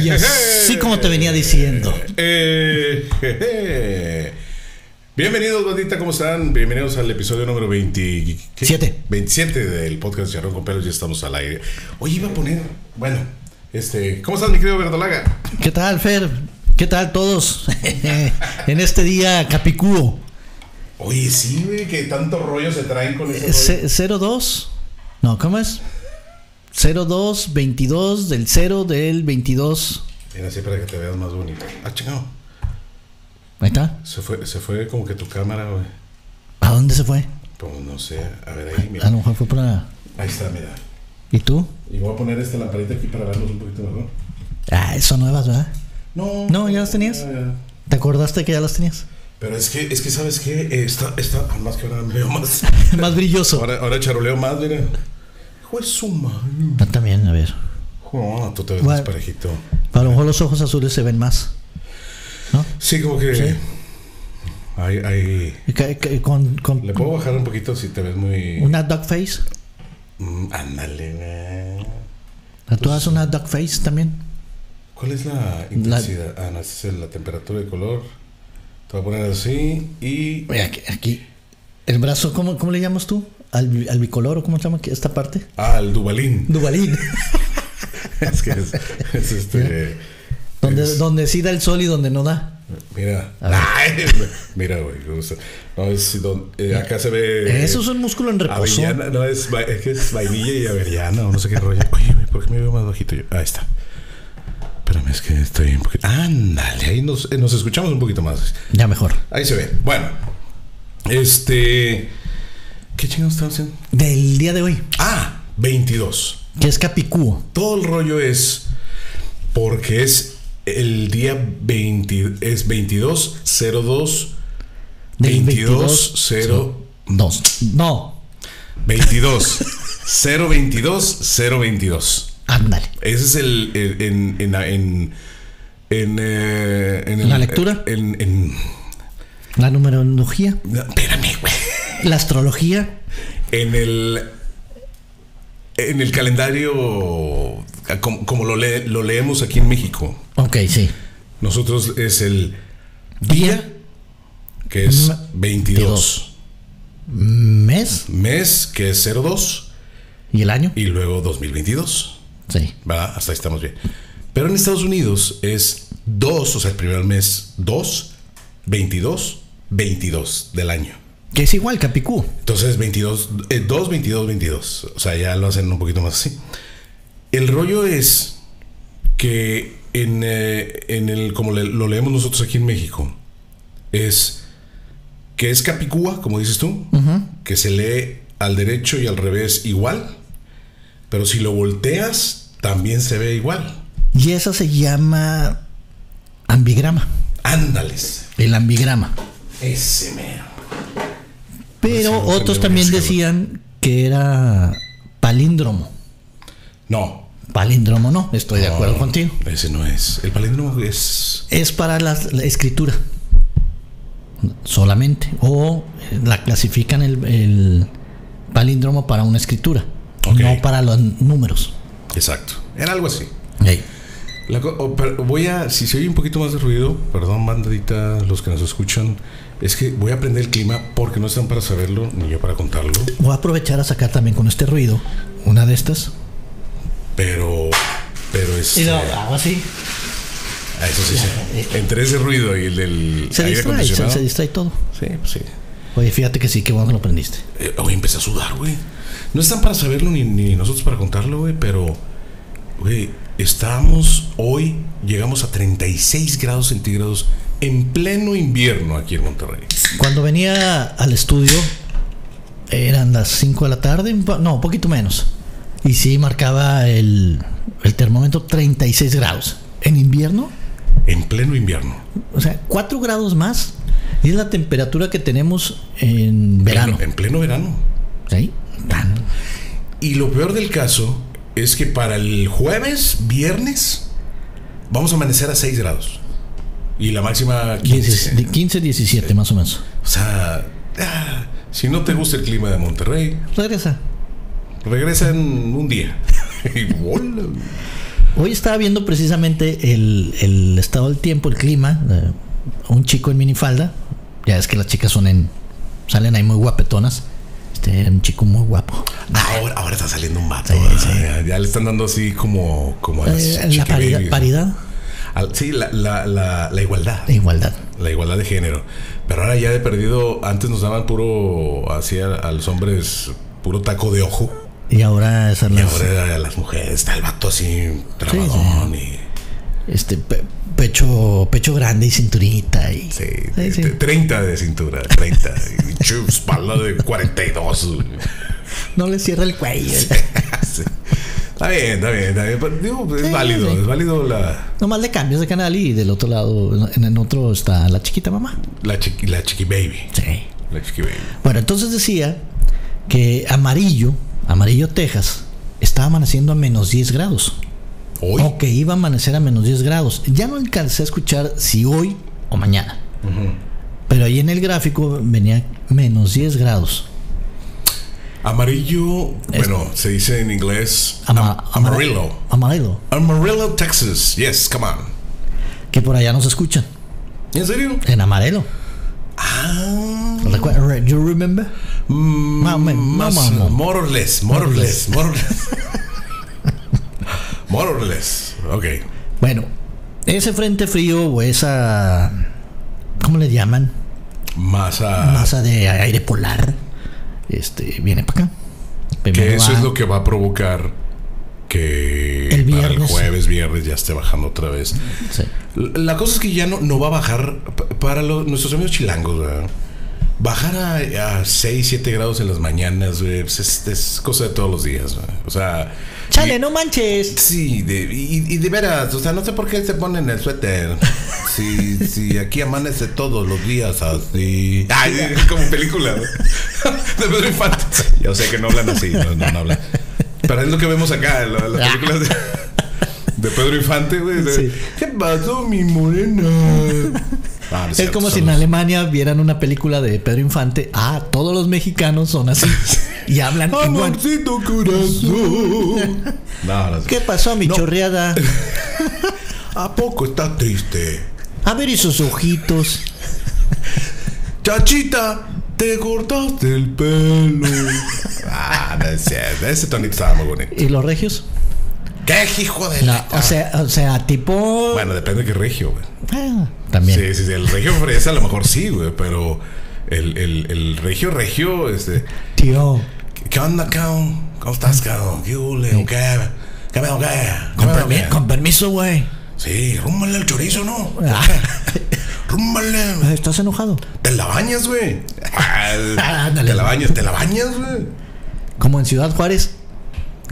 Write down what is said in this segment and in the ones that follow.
Y así como te venía diciendo. Eh. Bienvenidos, bandita, ¿cómo están? Bienvenidos al episodio número 27. Siete. 27 del podcast Charrón con Pelos, ya estamos al aire. Oye, iba a poner, bueno, este, ¿cómo estás, mi querido Verdolaga? ¿Qué tal, Fer? ¿Qué tal todos? en este día capicúo. Oye, sí, güey, que tanto rollo se traen con ese rollo. Ce- 02. No, ¿cómo es? 02 22 del 0 del 22. Mira, así para que te veas más bonito. Ah, chingado. Ahí está. Se fue, se fue como que tu cámara, güey. ¿A dónde se fue? Pues no sé, a ver ahí, A mira. lo mejor fue para. Ahí está, mira. ¿Y tú? Y voy a poner esta lamparita aquí para verlos un poquito mejor. Ah, son nuevas, ¿verdad? No. No, ¿ya las tenías? ya, ya. ¿Te acordaste que ya las tenías? Pero es que, es que ¿sabes qué? Eh, Está, está, ah, más que ahora veo más. Más brilloso. Ahora, ahora charoleo más, mira. Su madre. Yo también, a ver. Oh, tú te ves Bueno. más parejito. A lo mejor los ojos azules se ven más. ¿No? Sí, como que. Sí. Hay, hay. Con, con Le puedo bajar un poquito si te ves muy. una dog face. Mm, ándale. ¿Tú haces una dog face también? ¿Cuál es la intensidad? Ah, no, es la temperatura de color. Te voy a poner así y. Oye, aquí, aquí. El brazo, ¿cómo, cómo le llamas tú? ¿Al, al bicolor cómo se llama esta parte? Ah, el Dubalín. Dubalín. es que es, es este. donde, es- donde sí da el sol y donde no da. Mira. Ay, mira, güey. No, es don- eh, acá se ve. Eso es un músculo en reposo. Avellana, no, es, es que es vainilla y avellana o no sé qué rollo. Oye, güey, ¿por qué me veo más bajito yo? Ahí está. Espérame, es que estoy un poquito. Ándale, ahí nos, eh, nos escuchamos un poquito más. Ya mejor. Ahí se ve. Bueno, este. ¿Qué chingados están haciendo? Del día de hoy, Ah, 22. que es Capicúo. Todo el rollo es porque es el día 20, es 22 02 Del 22 0 Dos. No, 22 022 022. ándale. Ese es el, el- en en en en, eh, en ¿La lectura? En, en- La numerología, no, espérame, güey. La astrología. En el en el calendario como, como lo, lee- lo leemos aquí en México. Ok, sí. Nosotros es el día que es M- 22. Mes Mes que es 02 y el año. y luego 2022. Sí. ¿Verdad? Hasta ahí estamos bien. Pero en Estados Unidos es 2, o sea, el primer mes 2, 22, 22 del año. Que es igual, Capicúo. Entonces 22, eh, 2, 22, 22. O sea, ya lo hacen un poquito más así. El rollo es que en, eh, en el, como le- lo leemos nosotros aquí en México, es que es Capicúa, como dices tú, que se lee al derecho y al revés igual, pero si lo volteas, también se ve igual. Y eso se llama ambigrama. Ándales. El ambigrama. Ese mero. Pero otros también decían que era palíndromo. No. Palíndromo no, estoy de acuerdo contigo. Ese no es. El palíndromo es. Es para la, la escritura solamente. O eh, la clasifican el, el palíndromo para una escritura, no para los números. Exacto. Era algo así. La oh, pero voy a, si se oye un poquito más de ruido, perdón, bandadita, los que nos escuchan, es que voy a aprender el clima porque no están para saberlo ni yo para contarlo, Voy a aprovechar a sacar también con este ruido una de estas. pero, pero es, Y lo hago así. ah, eso sí, sí. entre ese ruido y el del Se aire distrae, se, se distrae todo. sí, pues sí. Oye, fíjate que sí, que bueno que lo aprendiste. Eh, Hoy empecé a sudar, güey. No están para saberlo ni, ni nosotros para contarlo, güey, pero, güey, estábamos hoy, llegamos a 36 grados centígrados en pleno invierno aquí en Monterrey. Cuando venía al estudio, eran las 5 de la tarde, no, un poquito menos. Y sí, marcaba el, el termómetro 36 grados. En invierno, En pleno invierno. o sea, 4 grados más. Y es la temperatura que tenemos en verano. En, en pleno verano. ¿Sí? Tan- Y lo peor del caso es que para el jueves, viernes, vamos a amanecer a 6 grados. Y la máxima 15. 10 15, 17 más o menos. O sea, ah, si no te gusta el clima de Monterrey, Regresa. regresa en un día. Y bola. Hoy estaba viendo precisamente el, el estado del tiempo, el clima. eh, un chico en minifalda. Ya es que las chicas son en. salen ahí muy guapetonas. Este era un chico muy guapo. Ahora, ahora está saliendo un vato. Sí, ¿verdad? sí. Ya, ya le están dando así como, como a Eh, la paridad, babies. paridad Al- sí, la, la, la, la igualdad. de igualdad. La igualdad de género. Pero ahora ya de perdido, antes nos daban puro, así a, a los hombres, puro taco de ojo. Y ahora esas Y las- ahora a las mujeres está el vato así, trabadón y... este pecho pecho grande y cinturita y Sí, Sí, sí. t- 30 de cintura, 30. y espalda de 42. no le cierra el cuello. Sí. Está bien, está bien, está bien. Digo, es Sí, válido, sí. es válido la, Nomás le cambias de canal y del otro lado, en el otro está la chiquita mamá. la, chiqui, la chiqui baby. Sí. La chiqui baby. Bueno, entonces decía que Amarillo, Amarillo, Texas, está amaneciendo a menos 10 grados. Hoy. O que iba a amanecer a menos 10 grados. Ya no alcancé a escuchar si hoy o mañana. Pero ahí en el gráfico venía menos 10 grados. Amarillo, bueno, se dice en inglés Ama- am- amarillo. Amarillo. Amarillo, Texas. Yes, come on. Que por allá nos escuchan. ¿En serio? En Amarillo. Ah. You remember? Mm, más, ma- more or less, more or less, more or less. more or less. Ok. Bueno, ese frente frío o esa. ¿Cómo le llaman? Masa. Masa de aire polar. Este, viene para acá. Que eso es lo que va a provocar que El para el viernes. jueves, viernes ya esté bajando otra vez. Sí. La cosa es que ya no, no va a bajar pa- para los- nuestros amigos chilangos, ¿verdad? Bajar a, a 6, 7 grados en las mañanas, pues es, es cosa de todos los días, güey. O sea. Chale, y- no manches. Sí, de, y, y de veras, o sea, no sé por qué se ponen el suéter. Si, si aquí amanece todos los días así. Ay, es como película, ¿no? De Pedro Infante. Yo sé que no hablan así, no, no, no hablan. Pero es lo que vemos acá, la- las películas de, de Pedro Infante, güey. Sí. ¿Qué pasó, mi morena? Ah, Es cierto, como si en Alemania vieran una película de Pedro Infante. Ah, todos los mexicanos son así. Y hablan igual. Amorcito corazón. No, no sé. ¿Qué pasó, mi No. chorreada? ¿A poco está triste? A ver esos ojitos. Chachita, te cortaste el pelo. ah, no es cierto. Ese tonito estaba muy bonito. ¿Y los regios? ¿Qué hijo de No, la- o sea, o sea, tipo. Bueno, depende de qué regio, güey. Ah, también. Sí, sí, sí. El regio fresa a lo mejor sí, güey. Pero el, el, el regio, regio, este. Tío. ¿Qué onda, cabrón? ¿Cómo estás, cabrón? ¿Qué hule? ¿O qué? ¿Qué me qué? ¿Qué Con, permiso, güey. Sí, rúmbale el chorizo, ¿no? Ah. Rúmbale. ¿Estás enojado? Te la bañas, güey. Te la bañas, te la bañas, güey. Como en Ciudad Juárez.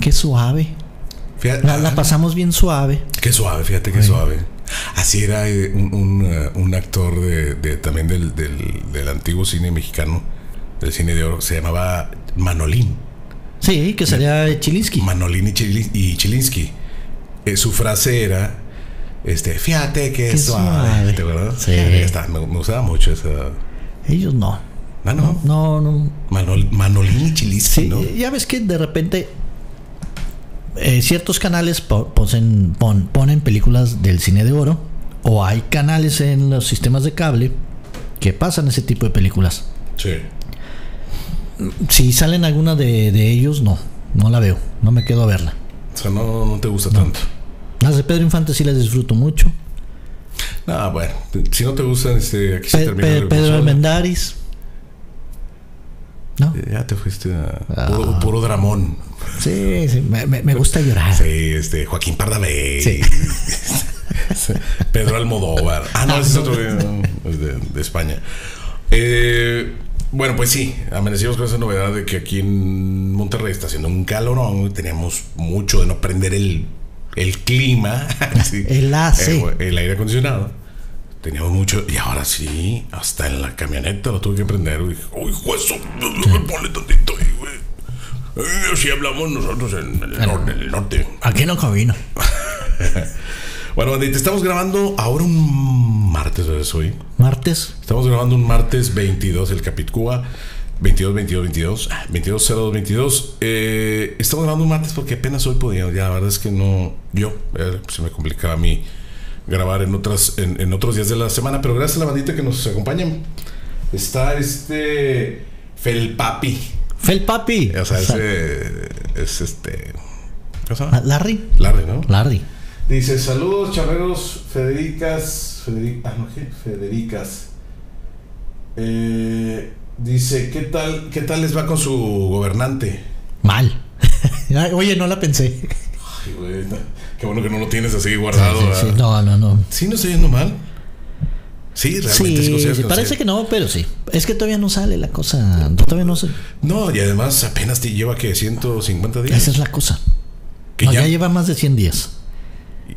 Qué suave. Fíjate, La, la ah, pasamos bien suave. Qué suave, fíjate qué suave. Así era eh, un, un, eh, un actor de, de- también del, del, del antiguo cine mexicano, del cine de oro, se llamaba Manolín. Sí, que sería Chilinsky. Manolín y, y Chilinsky. Eh, su frase era, este, fíjate que Qué suave. suave. ¿Te acuerdas? Sí. Está- me, me gustaba mucho esa. Ellos no. Ah, no. No, no. Manol- Manolín y Chilinsky, Sí, ¿no? ya ves que de repente eh, ciertos canales po- posen- pon- ponen películas del cine de oro o hay canales en los sistemas de cable que pasan ese tipo de películas. Sí. Si salen alguna de, de ellos, no, no la veo, no me quedo a verla. O sea, no, no te gusta tanto. Las de Pedro Infante sí las disfruto mucho. Ah, bueno. Si no te gustan, este, aquí se Pe- termina Pe- el Pedro. Almendaris. ¿No? Ya te fuiste a Ah. puro, puro dramón. Sí, sí, me, me- gusta llorar. Sí, este, Joaquín Pardavé. Sí. Pedro Almodóvar. Ah, no, ese es otro es de, de España. Eh, bueno, pues sí, amanecimos con esa novedad de que aquí en Monterrey está haciendo un calorón. Teníamos mucho de no prender el, el clima. Sí. El AC. Eh, el aire acondicionado. Teníamos mucho. Y ahora sí, hasta en la camioneta lo tuve que prender. Uy, juez, ponle tantito ahí, güey. Así hablamos nosotros en el, norte, en el norte. Aquí no cabino. Bueno, bandita, estamos grabando ahora un martes, ¿verdad? Hoy. Martes. Estamos grabando un martes 22, el Capitcúa. 22 22 22 22 02 22 eh, estamos grabando un martes porque apenas hoy podía ya la verdad es que no yo eh, se me complicaba a mí grabar en otras en, en otros días de la semana pero gracias a la bandita que nos acompañan está este Felpapi Fel Papi. o sea O sea, ese es este ¿cómo se llama? Larry. Larry no Larry. Dice, saludos charreros Federicas. Federi- ah, no, ¿qué? Federicas. Eh, dice, ¿qué tal, ¿qué tal les va con su gobernante? Mal. Ay, Oye, no la pensé. Ay, güey, no, qué bueno que no lo tienes así guardado. Sí, sí, ¿verdad? no, no, no. ¿Sí no está yendo mal? Sí, realmente Sí, sí, parece que no, pero sí. Es que todavía no sale la cosa. Todavía no se. No, y además apenas te lleva que 150 días. Esa es la cosa. Que No, ya- ya lleva más de 100 días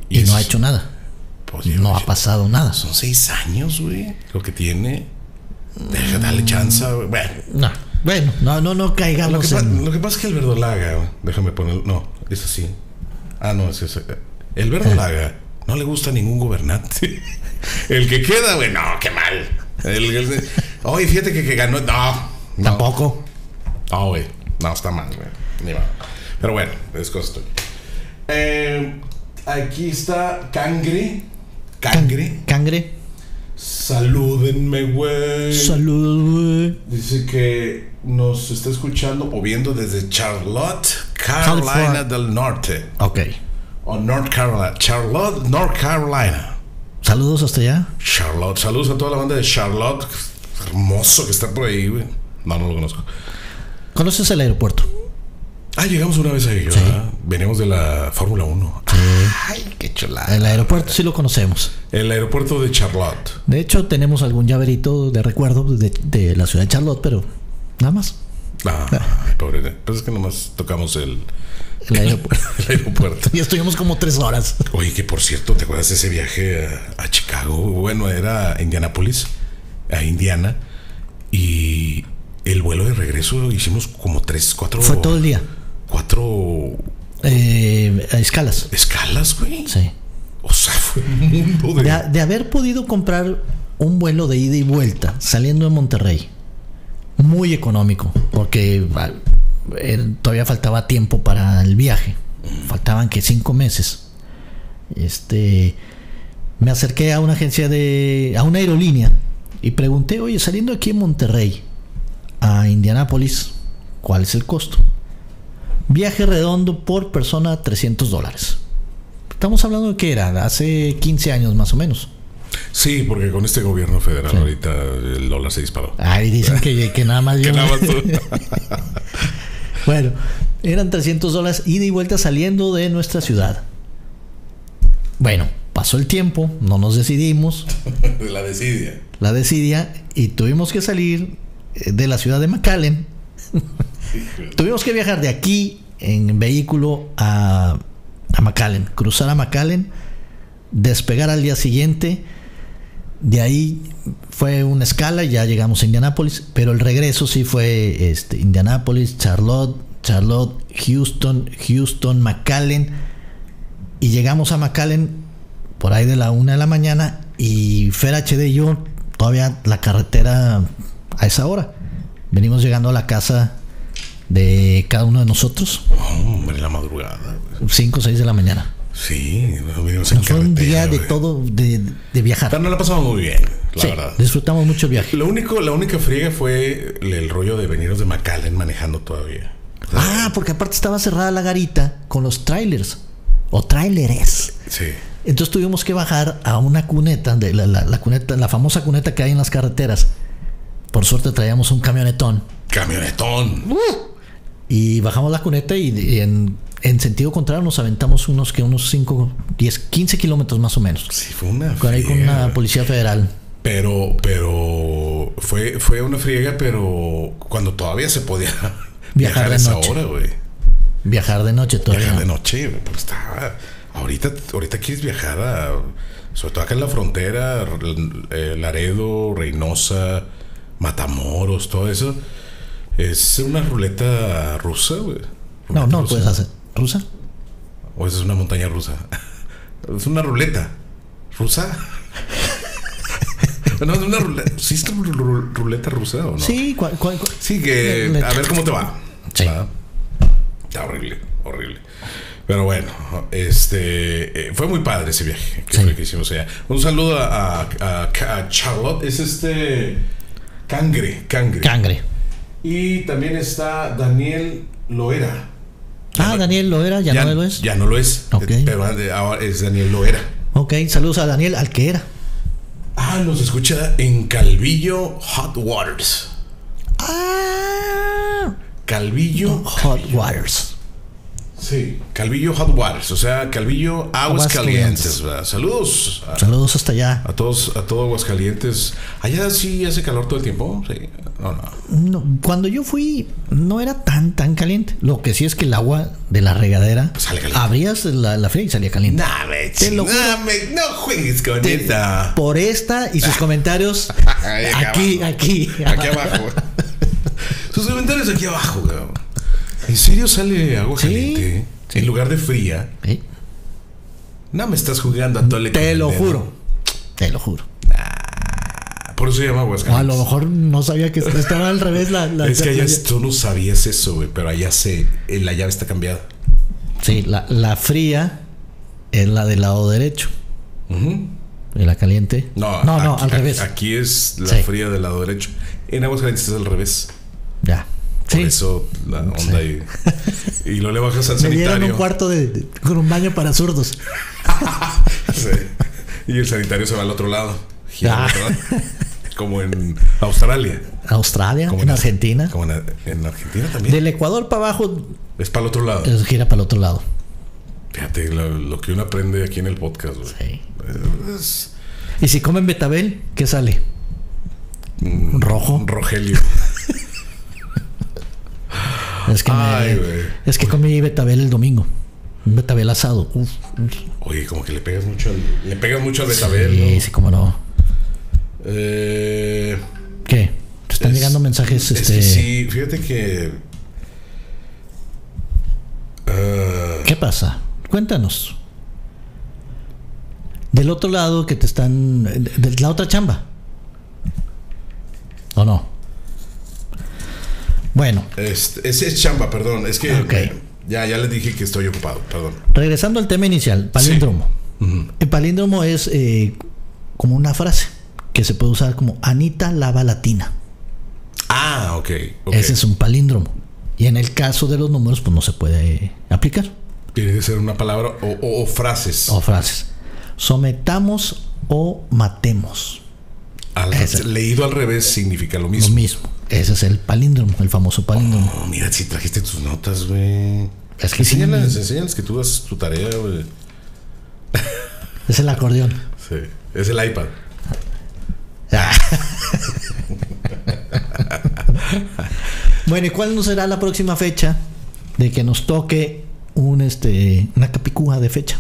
y, no ha hecho nada. pues, No ha pasado nada. Son seis años, güey, lo que tiene. Deja, dale chance, güey. Bueno, No. Bueno, no, no, no Lo que, caigamos en. lo que pasa es que el verdolaga, déjame poner, no, es así. Ah, no, es ese. El verdolaga no le gusta a ningún gobernante. El que queda, güey, no, qué mal. El, el- oye, fíjate que, que ganó, no, no, Tampoco. no, güey, no, está mal, güey. Pero bueno, es cosa. Eh, aquí está Cangre, Cangre, Cangre. salúdenme, güey. Saludos, güey. Dice que nos está escuchando o viendo desde Charlotte, Carolina California. del Norte. Ok. O North Carolina. Charlotte, North Carolina. Saludos hasta allá. Charlotte. Saludos a toda la banda de Charlotte. Hermoso que está por ahí, güey. No, no lo conozco. ¿Conoces el aeropuerto? Ah, llegamos una vez ahí, ¿verdad? Venimos de la Fórmula 1. Ay, qué chulada. El aeropuerto sí lo conocemos. El aeropuerto de Charlotte. De hecho, tenemos algún llaverito de recuerdo de, de la ciudad de Charlotte, pero nada más. Ah, pobre. Pues es que nomás tocamos el, El aeropuerto. el aeropuerto. y estuvimos como tres horas. Oye, que por cierto, ¿te acuerdas de ese viaje a, a Chicago? Bueno, era a Indianapolis, a Indiana. Y el vuelo de regreso hicimos como tres, cuatro. Fue todo el día. Cuatro Eh, escalas. escalas, güey. Sí. O sea, fue un mundo de. De, de haber podido comprar un vuelo de ida y vuelta saliendo de Monterrey, muy económico, porque ah, eh, todavía faltaba tiempo para el viaje. Faltaban que cinco meses. Este, me acerqué a una agencia de, a una aerolínea y pregunté, oye, saliendo aquí en Monterrey a Indianápolis, ¿cuál es el costo? Viaje redondo por persona 300 dólares. Estamos hablando de que era hace 15 años más o menos. Sí, porque con este gobierno federal ahorita el dólar se disparó. Ay, dicen que, que nada más Que yo. nada más tú. Bueno, eran 300 dólares ida y vuelta saliendo de nuestra ciudad. Bueno, pasó el tiempo, no nos decidimos, de la desidia. la decidia, y tuvimos que salir eh, de la ciudad de McAllen. Tuvimos que viajar de aquí en vehículo a, a McAllen, cruzar a McAllen, despegar al día siguiente. De ahí fue una escala, ya llegamos a Indianápolis, pero el regreso sí fue este, Indianápolis, Charlotte, Charlotte, Houston, Houston, McAllen. Y llegamos a McAllen por ahí de la una de la mañana y Fer HD y yo todavía la carretera a esa hora. Venimos llegando a la casa de cada uno de nosotros, Hombre, la madrugada. güey. 5 o 6 de la mañana. Sí, nos Fue un día de todo, de, de viajar. Pero no la pasamos muy bien, la Sí, verdad. disfrutamos mucho el viaje. Lo único, la única friega fue el, el rollo de venirnos de McAllen manejando todavía. Ah, porque aparte estaba cerrada la garita con los trailers o traileres. Sí. Entonces tuvimos que bajar a una cuneta, de la, la- la cuneta, la famosa cuneta que hay en las carreteras. Por suerte traíamos un camionetón Camionetón. Y bajamos la cuneta y, y en, en sentido contrario nos aventamos unos que unos 5, 10, 15 kilómetros más o menos. Sí, fue una Con ahí con una policía federal. Pero, pero fue, fue una friega, pero cuando todavía se podía Viajar viajar, de esa noche. hora, güey. Viajar de noche todavía. Viajar de noche, pues estaba. Ahorita, ahorita quieres viajar a. Sobre todo acá en la frontera, eh, Laredo, Reynosa, Matamoros, todo eso. Es una ruleta rusa, güey. No, no rusa. puedes hacer. ¿Rusa? O esa es una montaña rusa. es una ruleta. ¿Rusa? No, una ruleta. ¿Sí es ruleta rusa o no? Sí, cual- cual- Sí, que Le- a ver cómo te va. Sí. Va. Está horrible, horrible. Pero bueno, este eh, fue muy padre ese viaje que, Sí. fue que hicimos allá. Un saludo a- a Charlotte, es este Cangre, Cangre. Cangre. Y también está Daniel Loera. Ah, Daniel Loera, ya, no lo es. Ya no lo es. Ok. eh, Pero ahora es Daniel Loera. Ok, saludos a Daniel Alquera. Ah, nos escucha en Calvillo Hot Waters. Ah, Calvillo. Hot Waters. Sí, Calvillo Hot Waters, o sea, Calvillo Aguas Aguas. Saludos a, Saludos hasta allá. a todos, a todo Aguascalientes. Allá sí hace calor todo el tiempo. Sí. No, no. No, cuando yo fui, no era tan, tan caliente. Lo que sí es que el agua de la regadera Sale caliente. abrías la, la fría y salía caliente. Nah, me Te lo nah, me- no juegues con Te- esta. Por esta y sus comentarios Ahí acá aquí, aquí. Aquí abajo. Sus comentarios aquí abajo, cabrón. ¿En serio sale agua Sí, caliente? En lugar de fría. Sí, No me estás jugando a tole con Te lo juro. Te lo juro. Por eso se llama O a Aguascalientes. lo mejor no sabía que estaba al revés la, la- Es que allá tú no sabías eso, güey, pero allá se, eh, la llave está cambiada. Sí, la, la fría es la del lado derecho. Ujú. Y la caliente. No, no, no, aquí, al revés. Aquí es la Sí. fría del lado derecho. En Aguascalientes es al revés. Por Sí. eso la onda y, y luego le bajas al Me dieron sanitario. un cuarto de, de- con un baño para zurdos. Sí. Y el sanitario se va al otro lado. gira Ah. otro lado. Como en Australia. Australia, Como en Argentina. Como en, en Argentina también. Del Ecuador para abajo, Es para el otro lado. gira para el otro lado. Fíjate lo, lo que uno aprende aquí en el podcast, güey. Sí. Es- Y si comen betabel, ¿qué sale? mm, Rojo. Rogelio. Es que, Ay, es que comí betabel el domingo. Un betabel asado. Uf, uf. Oye, como que le pegas mucho al, le pegas mucho al betabel, Sí, ¿no? sí, cómo no. Eh, ¿Qué? Te están es- llegando mensajes es este, que sí, fíjate que. ah, ¿Qué pasa? Cuéntanos. Del otro lado que te están. De, de la otra chamba. ¿O no? Bueno, es, es, es chamba, perdón. Es que Ok. eh, ya, ya les dije que estoy ocupado, perdón. regresando al tema inicial, palíndromo. El palíndromo es eh, como una frase que se puede usar como Anita lava latina. Ah, ok. Ese es un palíndromo. Y en el caso de los números, pues no se puede aplicar. Tiene que ser una palabra o, o- o frases. O frases. Sometamos o matemos. Al- leído al revés significa lo Lo mismo. Ese es el palíndromo, el famoso palíndromo. Oh, mira, si trajiste tus notas, güey. Es que sí. enséñales, enséñales que tú haces tu tarea, güey. Es el acordeón. Sí. Es el iPad. bueno, ¿y cuál no será la próxima fecha de que nos toque un este una capicúa de fecha?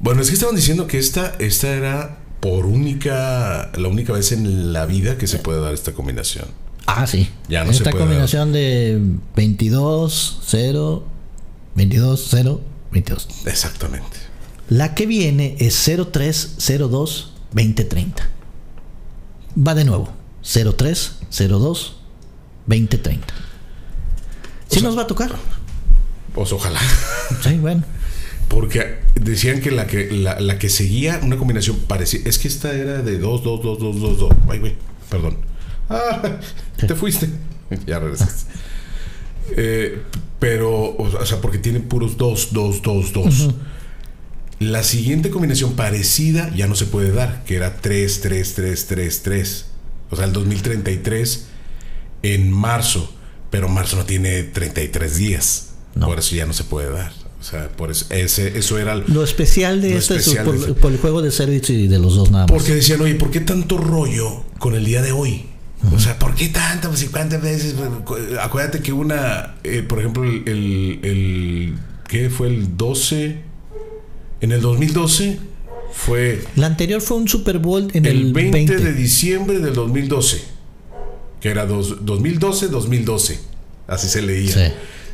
Bueno, es que estaban diciendo que esta, esta era por única, la única vez en la vida que se puede dar esta combinación. Ah, sí. Ya no se Esta puede combinación de 22, 0, 22, 0, 22. Exactamente. La que viene es 03, 02, 2030. Va de nuevo. 03, 02, 2030. ¿Sí O sea- nos va a tocar? Pues ojalá. Sí, bueno. Porque decían que la que la, la que seguía una combinación parecida. Es que esta era de 2, 2, 2, 2, 2, 2. Ay, güey. Perdón. Ah, te fuiste. Ya regresaste. Eh, pero, o sea, porque tienen puros 2, 2, 2, 2. La siguiente combinación parecida ya no se puede dar, que era 3, 3, 3, 3, 3. O sea, el 2033 en marzo. Pero marzo no tiene 33 días. No. Por eso ya no se puede dar. O sea, por eso, ese, eso era... el- Lo especial de Lo este especial es de por, este. por el juego de Service y de los dos nada más. Porque decían, oye, ¿por qué tanto rollo con el día de hoy? O sea, ¿por qué tanto? Pues, ¿y cuántas veces? Acuérdate que una, eh, por ejemplo, el, el, el- ¿Qué fue el 12? En el 2012 fue La anterior fue un Super Bowl en el el, 20, 20. de diciembre del 2012. Que era dos- 2012-2012. Así se leía. Sí.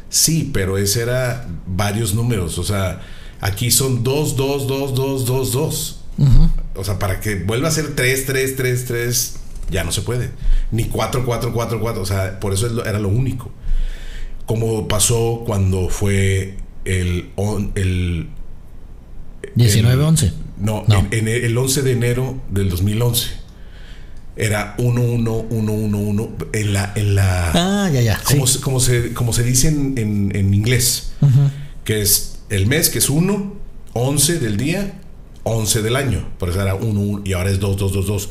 Sí, pero ese era varios números. O sea, aquí son 2, 2, 2, 2, 2, 2. O sea, para que vuelva a ser 3, 3, 3, 3, ya no se puede. Ni 4, 4, 4, 4. O sea, por eso era lo único. Como pasó cuando fue el, on- el 19-11. no, No. En, en el 11 de enero del 2011. Era 1, 1, 1, 1, 1. En la. En la Ah, ya, ya. Sí. como, se, como, se, como se dice en, en- en inglés. Que es el mes, que es 1, 11 del día, 11 del año. Por eso era 1, 1 y ahora es 2, 2, 2, 2.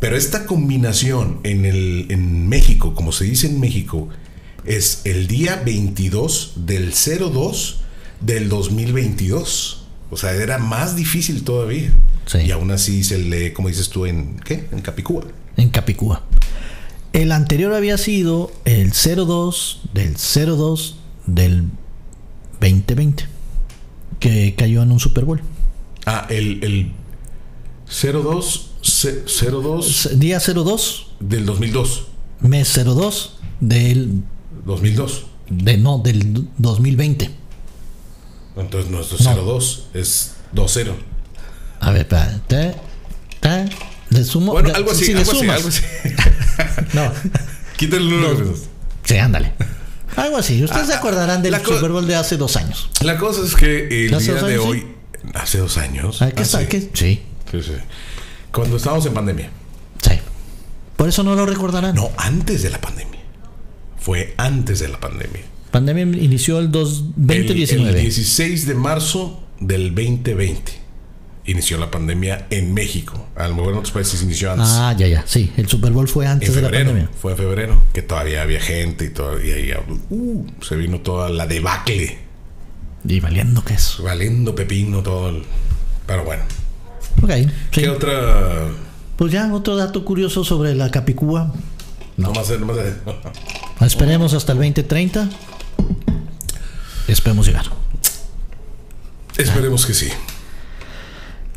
Pero esta combinación en, el, en México, como se dice en México, es el día 22 del 02 del 2022. O sea, era más difícil todavía. Sí. Y aún así se lee, como dices tú, en ¿qué? En Capicúa. En Capicúa. El anterior había sido el 02 del 02 del 2020. Que cayó en un Super Bowl. Ah, el, el 02, ce- 02 S- Día 02, del 2002. mes 02 del 2002. de no del 2020. Entonces no es No. 02, es 2-0. A ver, espera, te- te- le sumo. Bueno, algo así, si le algo así, sumas- algo así. No, Quítale el número. Dos. sí, ándale. Algo así. Ustedes se Ah, acordarán del Super Bowl de hace dos años. La cosa es que el ¿Hace día dos de años, hoy, hace dos años. Ah, ¿qué ah, está? sí. ¿Qué? Sí, Sí, sí. Cuando estábamos en pandemia. sí. Por eso no lo recordarán. No, antes de la pandemia. Fue antes de la pandemia. Pandemia inició el 2, El- 2019. El, 16 de marzo del 2020 inició la pandemia en México. A lo mejor en otros países inició antes. Ah, ya, ya. Sí, el Super Bowl fue antes en de la febrero. pandemia. Fue en febrero. Que todavía había gente y todavía ya, uh, se vino toda la debacle. Y valiendo que es. Valiendo pepino todo. el- Pero bueno. Ok. sí. ¿Qué otra? Pues ya, otro dato curioso sobre la Capicúa. No más, no más. Esperemos hasta el 2030. Esperemos llegar. Esperemos que sí.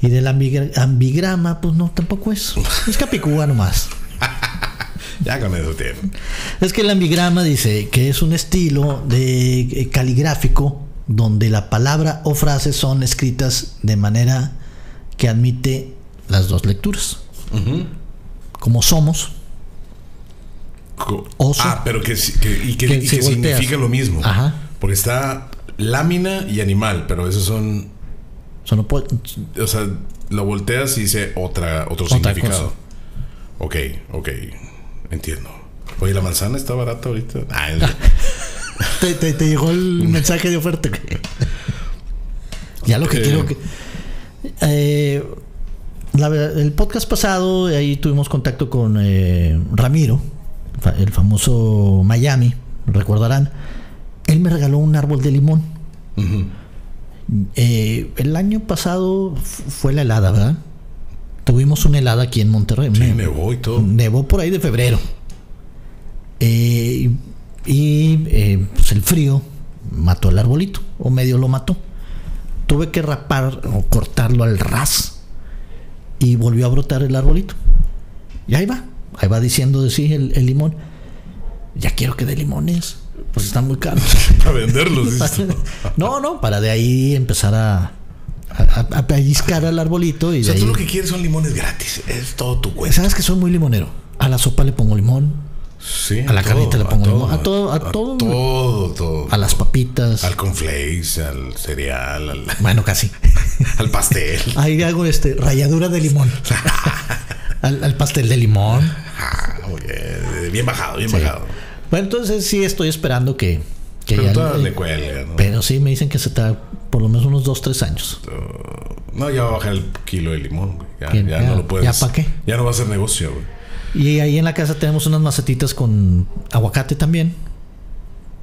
Y del ambigra- ambigrama, pues no, tampoco es. Es Capicúa nomás. Ya con eso tiene. Es que el ambigrama dice que es un estilo de eh, caligráfico donde la palabra o frase son escritas de manera que admite las dos lecturas. Como somos, Co- Oso. Ah, pero que, que- y que, Que y significa lo mismo. Ajá. Porque está lámina y animal, pero esos son. puede- O sea, lo volteas y dice otra, otro Otra significado. cosa. Ok, ok. Entiendo. Oye, la manzana está barata ahorita. Ah, es- te, te- te llegó el mensaje de oferta. ya lo que Eh. quiero que. Eh, la el podcast pasado, ahí tuvimos contacto con eh, Ramiro, el famoso Miami, recordarán. Él me regaló un árbol de limón. Eh, el año pasado fue la helada, ¿verdad? Tuvimos una helada aquí en Monterrey. Sí, Ne- nevó y todo. Nevó por ahí de febrero. Eh, y eh, pues el frío mató el arbolito, o medio lo mató. Tuve que rapar o cortarlo al ras. Y volvió a brotar el arbolito. Y ahí va. Ahí va diciendo de sí el, el limón. Ya quiero que dé limones. Pues están muy caros. Para venderlos. no, no, para de ahí empezar a, a, a pellizcar al arbolito y O de sea, ahí. tú lo que quieres son limones gratis. Es todo tu cuenta. Sabes que soy muy limonero. A la sopa le pongo limón, Sí, A la todo, carnita le pongo todo, limón, a todo- a todo. todo, todo. a las papitas. Al conflakes, al cereal, al, Bueno, casi. al pastel. Ahí hago este ralladura de limón. al, al pastel de limón. Ah, bien, bien bajado, bien Sí. bajado. Bueno, entonces sí estoy esperando que, que Pero ya le- le. Pero sí me dicen que se tarda por lo menos unos 2, 3 años. No, ya va a bajar el kilo de limón, güey. Ya, ya ya, no lo puedes. ¿ya pa' qué? Ya no va a ser negocio, güey. Y ahí en la casa tenemos unas macetitas con aguacate también.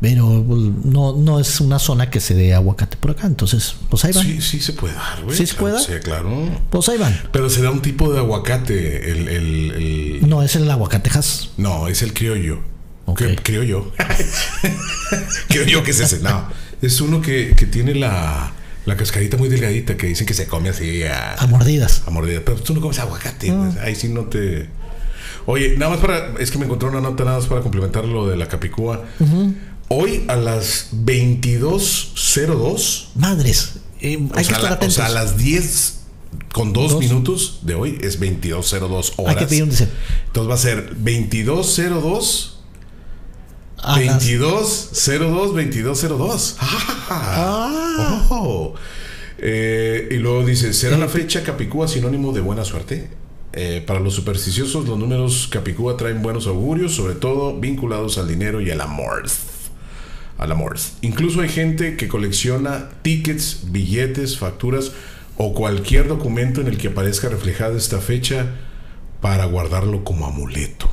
Pero pues, no, no es una zona que se dé aguacate por acá. Entonces, pues ahí van. Sí, sí se puede dar, güey. ¿Sí se puede dar? Sí, claro. Pues ahí van. Pero será un tipo de aguacate, el... el, el- No es el aguacatejas. No, es el criollo. Ok. Cri- Criollo. criollo, ¿qué es ese? No, es uno que, que tiene la, la cascarita muy delgadita que dicen que se come así a, A mordidas. a mordida. Pero tú no comes aguacate. pues, Ahí sí no te... Oye, nada más para... Es que me encontré una nota nada más para complementar lo de la capicúa. Hoy a las 22.02... Madres. eh, O hay sea, que estar la- o atentos. sea, a las 10 con dos, Dos. minutos de hoy es 22.02 horas. Hay que pedir un deseo. Entonces va a ser 22.02 A las- 2202 2202. Ah. Oh. Eh, y luego dice, ¿será la fecha Capicúa sinónimo de buena suerte? Eh, para los supersticiosos, los números Capicúa traen buenos augurios, sobre todo vinculados al dinero y al amor. Al amor. Incluso hay gente que colecciona tickets, billetes, facturas o cualquier documento en el que aparezca reflejada esta fecha para guardarlo como amuleto.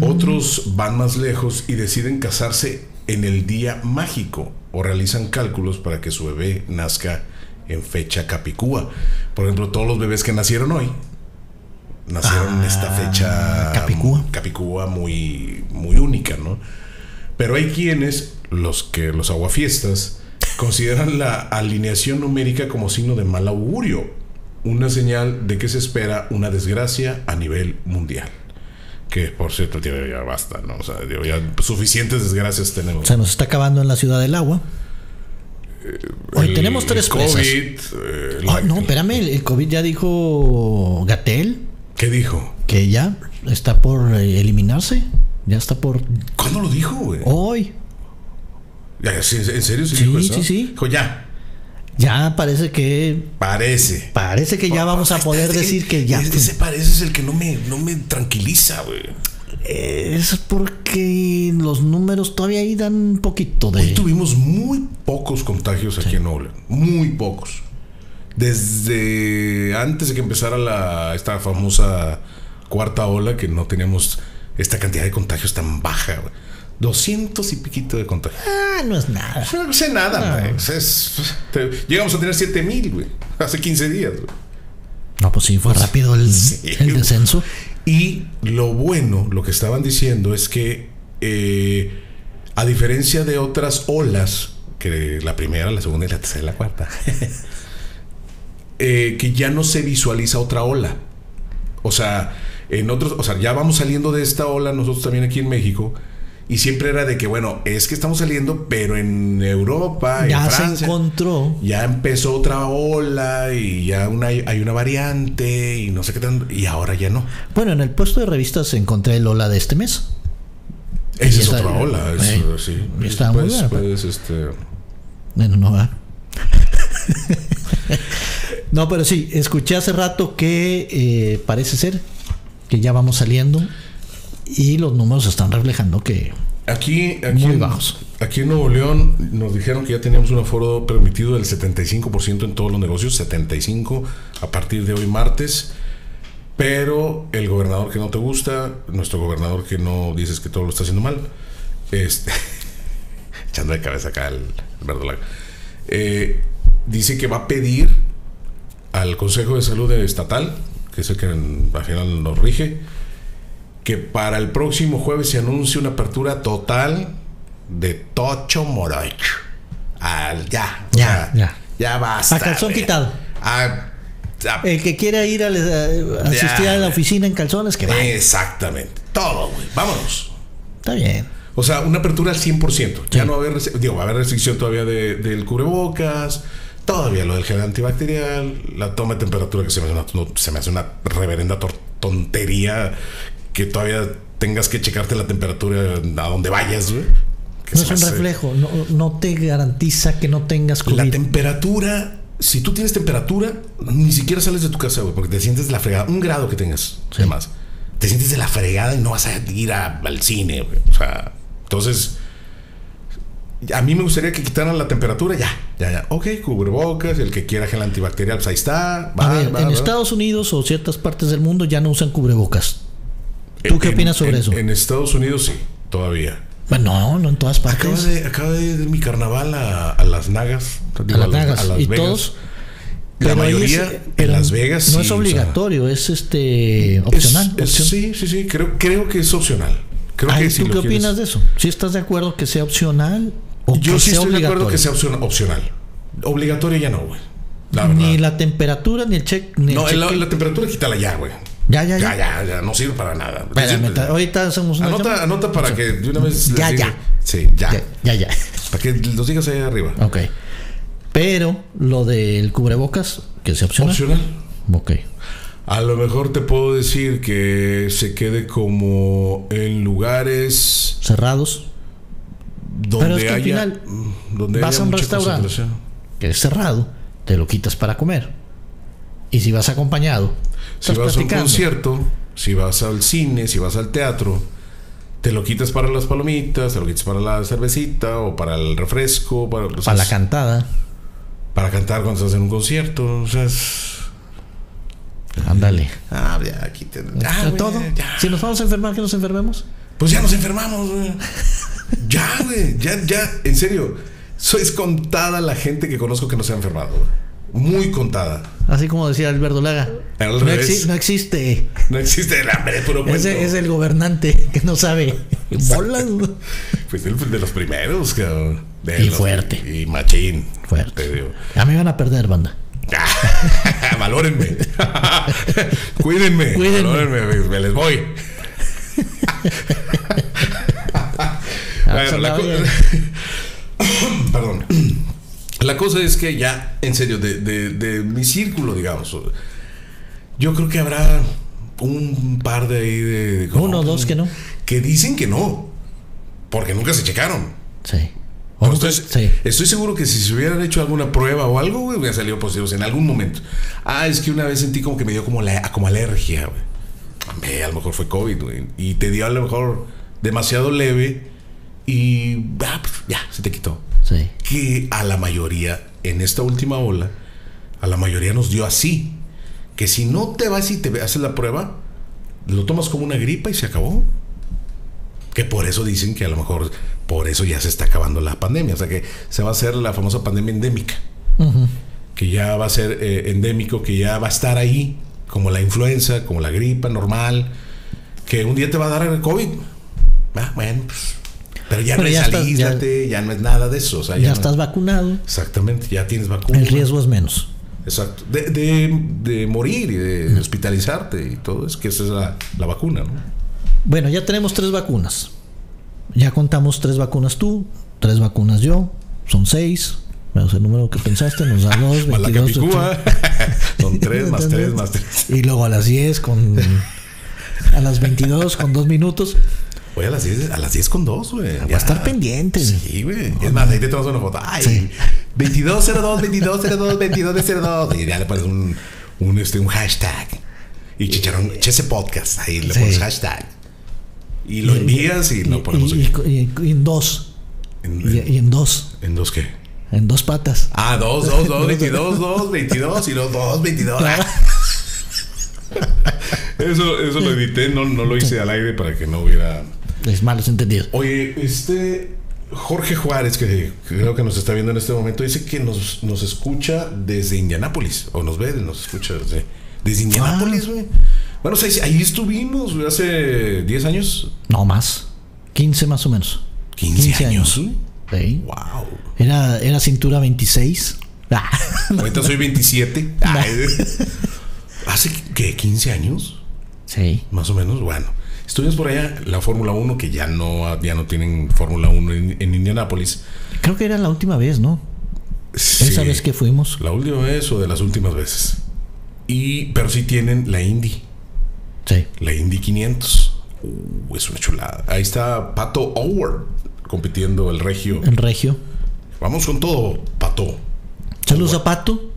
Otros van más lejos y deciden casarse en el día mágico o realizan cálculos para que su bebé nazca en fecha capicúa. Por ejemplo, todos los bebés que nacieron hoy nacieron en esta fecha Capicúa. capicúa muy, muy única, ¿no? Pero hay quienes, los que los aguafiestas, consideran la alineación numérica como signo de mal augurio, una señal de que se espera una desgracia a nivel mundial. Que por cierto, tío, ya basta, ¿no? O sea, ya suficientes desgracias tenemos. Se nos está acabando en la ciudad del agua. Hoy El- tenemos tres el. COVID, eh, la- Ah, no, espérame, el COVID ya dijo Gatel ¿Qué dijo? que ya está por eh, eliminarse. Ya está por ¿Cuándo lo dijo, güey? hoy. ¿sí, ¿En serio sí, Sí, dijo eso? sí, sí. Dijo, ya, Ya parece que parece. parece que ya vamos a poder Este- decir que ya. Ese, parece es el que no me, no me tranquiliza, güey. Es porque los números todavía ahí dan un poquito Hoy de. tuvimos muy pocos contagios aquí en León. Muy pocos. Desde antes de que empezara la, esta famosa cuarta ola, que no teníamos esta cantidad de contagios tan baja. güey. 200 y piquito de contagios. Ah, no es nada. No sé nada, güey. Es- es- te- llegamos a tener 7 mil, güey. Hace 15 días, güey. No, pues sí, fue rápido el, Sí. el descenso. Y lo bueno, lo que estaban diciendo es que, eh, a diferencia de otras olas, que la primera, la segunda y la tercera y la cuarta, eh, que ya no se visualiza otra ola. O sea, en otros, o sea, ya vamos saliendo de esta ola nosotros también aquí en México. Y siempre era de que, bueno, es que estamos saliendo, pero en Europa, Ya en se Francia, encontró. ya empezó otra ola y ya una, hay una variante y no sé qué tan, y ahora ya no. Bueno, en el puesto de revistas encontré el Ola de este mes. Esa es otra ola, es- eh, sí. está muy Puedes- buena, puedes, este, Bueno, no va. no, pero sí, escuché hace rato que eh, parece ser que ya vamos saliendo y los números están reflejando que Aquí, aquí, Muy en, bajos. aquí en Nuevo León nos dijeron que ya teníamos un aforo permitido del 75% en todos los negocios, 75 a partir de hoy martes. Pero el gobernador que no te gusta, nuestro gobernador que no dices que todo lo está haciendo mal, este, echando de cabeza acá el, el verdolaga, eh, dice que va a pedir al Consejo de Salud Estatal, que es el que al final nos rige, que para el próximo jueves se anuncie una apertura total de Tocho Morocho. Al ya. Ya, sea, ya. Ya basta. A calzón güey. quitado. A- a- el que quiera ir a, a- asistir Ya. a la oficina en calzones, que vaya. Exactamente. Todo, güey. Vámonos. Está bien. O sea, una apertura al 100%. Ya Sí. no va a haber, digo, va a haber restricción todavía de- del cubrebocas, todavía lo del gel antibacterial, la toma de temperatura que se me hace una, no, se me hace una reverenda tontería que todavía tengas que checarte la temperatura a donde vayas, güey. No es un hace- reflejo, no, no te garantiza que no tengas La COVID. temperatura, si tú tienes temperatura, ni siquiera sales de tu casa, güey, porque te sientes de la fregada. Un grado que tengas, Sí. además. Te sientes de la fregada y no vas a ir a- al cine, güey. O sea, entonces. A mí me gustaría que quitaran la temperatura, ya, ya, ya. Ok, cubrebocas, el que quiera gel antibacterial, pues ahí está. va, a ver, va, en va. Estados Unidos o ciertas partes del mundo ya no usan cubrebocas. ¿Tú qué opinas sobre en- eso? En Estados Unidos sí, todavía. Bueno, no, no en todas Acaba partes. de, acaba de ir mi carnaval a, a Las Nagas. digo, las Nagas. a Las Y Vegas. todos- La mayoría es- en Las Vegas. No sí, es o sea, obligatorio, es este es- opcional. es- sí, sí, sí. Creo, creo que es opcional. Creo Ay, que ¿Tú qué quieres- opinas de eso? ¿Si estás de acuerdo que sea opcional o Yo sí estoy de acuerdo que sea opcion- opcional. Obligatorio ya no, güey. La. Ni la temperatura ni el check. Ni el no, la, check- la temperatura quítala ya, güey. Ya, ya, Ya, ya. ya, ya. No sirve para nada. Espérame, ta- ahorita hacemos una Anota, anota para que de una vez. Ya, ya. Sí, ya. Ya, ya, ya. Para que los digas ahí arriba. Ok. Pero lo del cubrebocas, que sea opcional. Opcional. Ok. A lo mejor te puedo decir que se quede como en lugares Cerrados. Donde Pero es que al haya, final donde vas a un restaurante. Que es cerrado. Te lo quitas para comer. Y si vas acompañado. Si vas a un concierto, si vas al cine, si vas al teatro, te lo quitas para las palomitas, te lo quitas para la cervecita o para el refresco, para, la cantada. para cantar cuando estás en un concierto. O sea, es- Ándale. Ah, ya, aquí te- ya, güey, todo. ya. Si nos vamos a enfermar, que nos enfermemos. Pues ya nos enfermamos, güey. Ya, güey. Ya, ya, en serio. Sois contada la gente que conozco que no se ha enfermado, güey. Muy contada. Así como decía Alberto Laga. Al No, revés. exi- no existe. No existe el hambre, puro cuento. Ese es el gobernante que no sabe. Bolas. Pues el de los primeros, cabrón. De Y los- fuerte. Y machín. Fuerte. Te digo. Ya me van a perder, banda. Valórenme. Cuídenme. Cuídenme. Valórenme. Me les voy. Bueno, la Perdón. La cosa es que ya, en serio, de, de- de mi círculo, digamos, yo creo que habrá un par de ahí de... Uno o dos que no. Que dicen que no. Porque nunca se checaron. Sí. No, estoy, sí. estoy seguro que si se hubieran hecho alguna prueba o algo, güey, hubieran salido positivos en algún momento. Ah, es que una vez sentí como que me dio como, la, como alergia, güey. A lo mejor fue COVID, güey. Y te dio a lo mejor demasiado leve y ah, pues, ya, se te quitó. Sí. Que a la mayoría, en esta última ola, a la mayoría nos dio así. Que si no te vas y te haces la prueba, lo tomas como una gripa y se acabó. Que por eso dicen que a lo mejor por eso ya se está acabando la pandemia. O sea que se va a hacer la famosa pandemia endémica. Que ya va a ser eh, endémico, que ya va a estar ahí, como la influenza, como la gripa normal. Que un día te va a dar el COVID. Ah, bueno, pues. Pero ya Pero no ya es estás- ya- alíslate, ya, no es nada de eso. O sea, Ya, no- estás vacunado. Exactamente, ya tienes vacuna. El riesgo es menos. Exacto. De, de- de morir y de hospitalizarte y todo eso, que esa es la, la vacuna, ¿no? Bueno, ya tenemos tres vacunas. Ya contamos tres vacunas tú, tres vacunas yo. Son seis. Menos el número que pensaste, nos da dos, Más la 22. capicúa. Son tres más tres más tres. Y luego a las 10 con. A las 22 con dos minutos. Oye, a las 10, a las 10 con 2, güey. Va a estar pendiente. Sí, güey. Es más, ahí te tomas una foto. Ay, Sí. 2202, 2202, 2202. Y ya le pones un, un, este, un hashtag. Y chicharrón, ese podcast. Ahí le Sí. pones hashtag. Y lo envías y lo ponemos y, aquí. y- y- y en dos. ¿En, Y, y en dos. ¿En dos qué? En dos patas. Ah, 2, 2, 2, 22, 2, 22 y los 2, 22. Eso, eso lo edité, no, no lo hice al aire para que no hubiera. Es malos entendidos. Oye, este Jorge Juárez, que creo que nos está viendo en este momento, dice que nos, nos escucha desde Indianápolis, o nos ve, nos escucha desde, desde Indianápolis, güey. Bueno, o sea, ahí estuvimos güey, hace 10 años, No más. 15 más o menos. 15, años. güey. Sí. Wow. Era, era cintura 26. Ah. Ahorita soy 27. Ay, ¿Hace qué? ¿15 años? Sí. Más o menos, bueno. Estuvimos por allá, la Fórmula 1, que ya no, ya no tienen Fórmula 1 en, en Indianápolis. Creo que era la última vez, ¿no? Sí. Esa vez que fuimos. La última vez o de las últimas veces. Y, pero sí tienen la Indy, Sí. la Indy 500. Uh, es una chulada. Ahí está Pato Howard compitiendo el regio. En Regio. Vamos con todo, Pato. Saludos a Pato.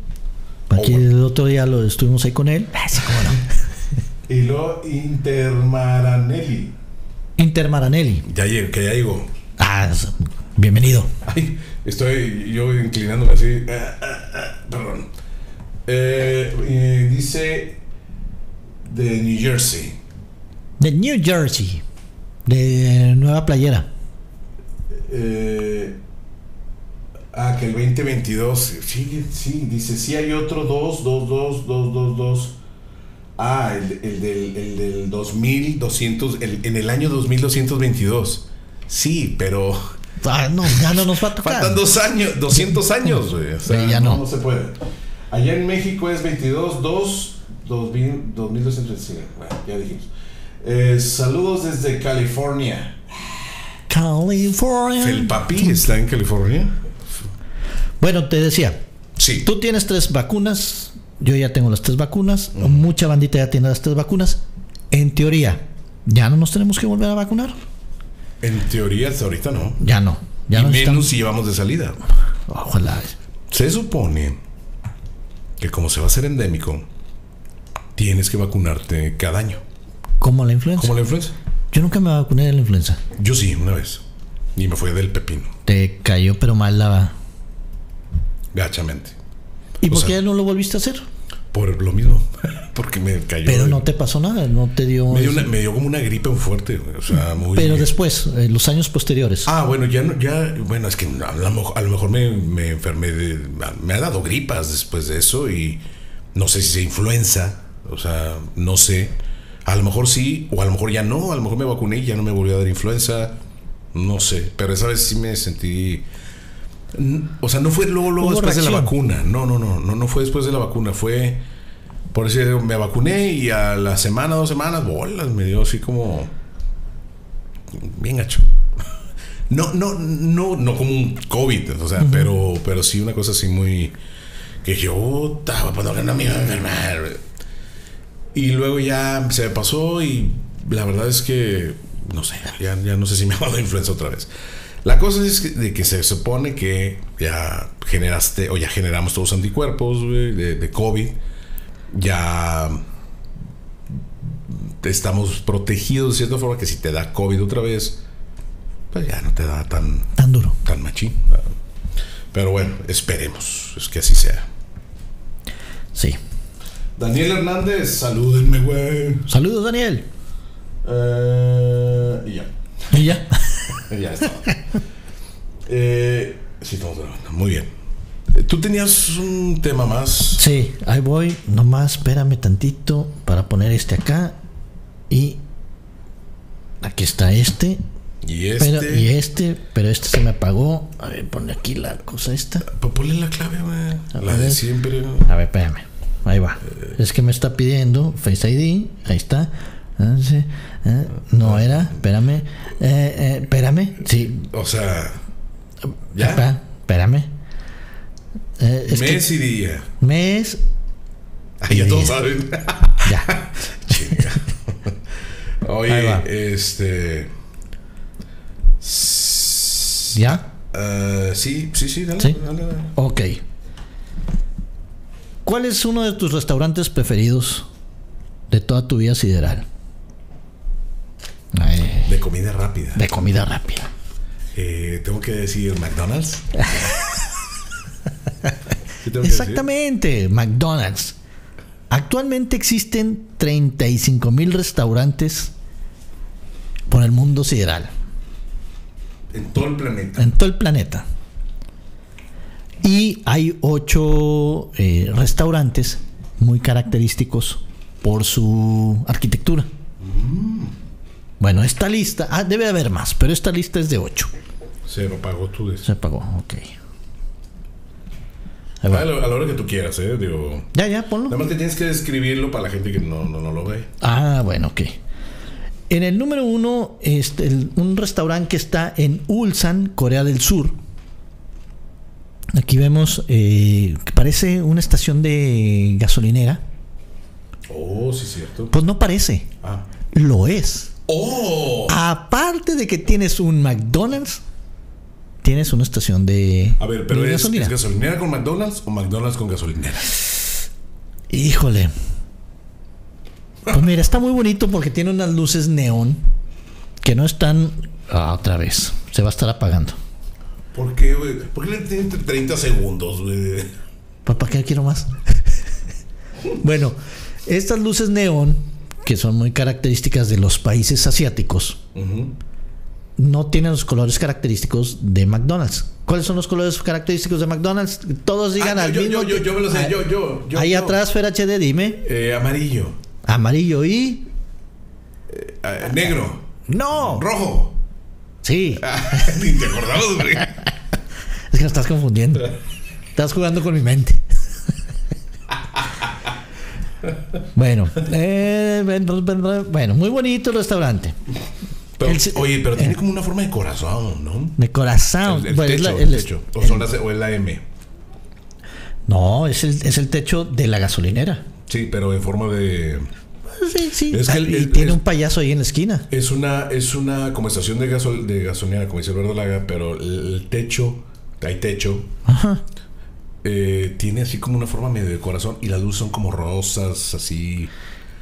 Aquí Howard. el otro día lo estuvimos ahí con él. Ah, sí, cómo no. Y lo Intermaranelli. Inter Maranelli. Ya llegó, que ya llegó. Ah, bienvenido. Ay, estoy yo inclinándome así. Ah, ah, ah, perdón. Eh, eh, dice de New Jersey. De New Jersey. De Nueva Playera. Eh, ah, que el 2022. Sí, sí, dice, sí hay otro 2, 2, 2, 2, 2, 2. Ah, el, el del, el del 2200, el, en el año 2222. Sí, pero Ah, no, ya no nos va a tocar. faltan dos años, 200 años, güey. O sea, ya no. no. se puede. Allá en México es 22, 2, 2000, 2225. Bueno, ya dijimos. Eh, saludos desde California. California. El papi está en California. Bueno, te decía, Sí. Tú tienes tres vacunas, yo ya tengo las tres vacunas, mucha bandita ya tiene las tres vacunas. En teoría, ¿ya no nos tenemos que volver a vacunar? En teoría, hasta ahorita no. Ya no. Ya y no menos estamos- si llevamos de salida. Ojalá. Se supone que como se va a hacer endémico, tienes que vacunarte cada año. Como la influenza. Como la influenza. Yo nunca me vacuné de la influenza. Yo sí, una vez. Y me fue del pepino, Te cayó pero mal la... gachamente. ¿Y O por sea- qué no lo volviste a hacer? Por lo mismo. Porque me cayó. Pero de- no te pasó nada, no te dio... me, dio una- me dio como una gripe fuerte. O sea, muy. Pero después, en los años posteriores. Ah, bueno, ya no, ya, bueno, es que a lo mejor, a lo mejor me, me enfermé de, me ha dado gripas después de eso y no sé si sea influenza, o sea, no sé. A lo mejor sí, o a lo mejor ya no, a lo mejor me vacuné y ya no me volvió a dar influenza, no sé, pero esa vez sí me sentí o sea, no fue luego, luego después de la vacuna. No, no, no, no, no fue después de la vacuna. Fue, por decir, me vacuné y a la semana, dos semanas, bolas, me dio así como bien gacho. No, no, no, no como un COVID, o sea, pero, pero sí una cosa así muy que yo estaba cuando no me iba a enfermar. Y luego ya se me pasó y la verdad es que no sé, ya, ya no sé si me ha dado influenza otra vez. La cosa es que, de que se supone que ya generaste o ya generamos todos los anticuerpos de, de COVID. Ya estamos protegidos de cierta forma que si te da COVID otra vez, pues ya no te da tan, Tan duro. tan machín. Pero bueno, esperemos, es que así sea. Sí. Daniel Hernández, salúdenme, güey. Saludos, Daniel. Eh, y ya. Y ya. Ya está. eh, sí, estamos grabando. Muy bien. Eh, Tú tenías un tema más. Sí, ahí voy. Nomás espérame tantito para poner este acá. Y aquí está este. Y este. Pero, y este, pero este se me apagó. A ver, ponle aquí la cosa esta. Pues ponle la clave, güey. La de ver. siempre. A ver, espérame. Ahí va. Es que me está pidiendo Face ID. Ahí está. Ah, sí. Ah, No era. Espérame. Eh, eh, espérame. Sí. O sea. Ya. Espérame. Eh, es que Mes y día. mes. Ya Y todos día. saben. Ya. Oye, este. ¿Ya? sí, sí, sí, dale, Sí. dale, dale. Ok. ¿Cuál es uno de tus restaurantes preferidos de toda tu vida sideral? Ay, De comida rápida. de comida rápida. Eh, tengo que decir McDonald's. ¿Qué tengo que Exactamente, McDonald's. Actualmente existen 35 mil restaurantes por el mundo sideral? En todo el planeta. en todo el planeta. Y hay ocho eh, restaurantes muy característicos por su arquitectura. Bueno, esta lista, ah, debe haber más, pero esta lista es de ocho. Se lo pagó tú. Se pagó, ok. Va. A la, a la hora que tú quieras, ¿eh? Digo. Ya, ya, ponlo. Nada más que tienes que describirlo para la gente que no, no, no lo ve. Ah, bueno, ok. En el número uno, este, el- un restaurante que está en Ulsan, Corea del Sur. Aquí vemos eh, que parece una estación de gasolinera. Oh, sí, es cierto. Pues no parece, Ah. lo es. ¡Oh! Aparte de que tienes un McDonald's, tienes una estación de, A ver, pero de es, gasolina. ¿es gasolinera con McDonald's o McDonald's con gasolinera? Híjole. Pues mira, está muy bonito porque tiene unas luces neón que no están. Ah, otra vez. Se va a estar apagando. ¿Por qué, güey? ¿Por qué le tienen 30 segundos, güey? Pues, ¿Para qué quiero más? bueno, estas luces neón, que son muy características de los países asiáticos, no tienen los colores característicos de McDonald's. ¿Cuáles son los colores característicos de McDonald's? Todos digan Ah, al yo, mismo yo, yo, yo me lo sé, Ah, yo, yo, yo. Ahí yo. atrás, Fer HD, dime. Eh, amarillo. Amarillo y. Eh, negro. ¡No! Rojo. Sí. Ni te acordabas, güey. Es que me estás confundiendo. Estás jugando con mi mente. Bueno, eh, bueno, muy bonito el restaurante. Pero, El- oye, pero tiene como una forma de corazón, ¿no? De corazón. El, el Bueno, es techo, la- el el- techo. O, son las, o es la M. No, es el, es el techo de la gasolinera. Sí, pero en forma de. Sí, sí. Es que el- y el- tiene es- un payaso ahí en la esquina. Es una, es una como estación de, gasol, de gasolinera, como dice Alberto Laga, pero el, el techo, hay techo, Ajá. Eh, tiene así como una forma medio de corazón y las luces son como rosas, así.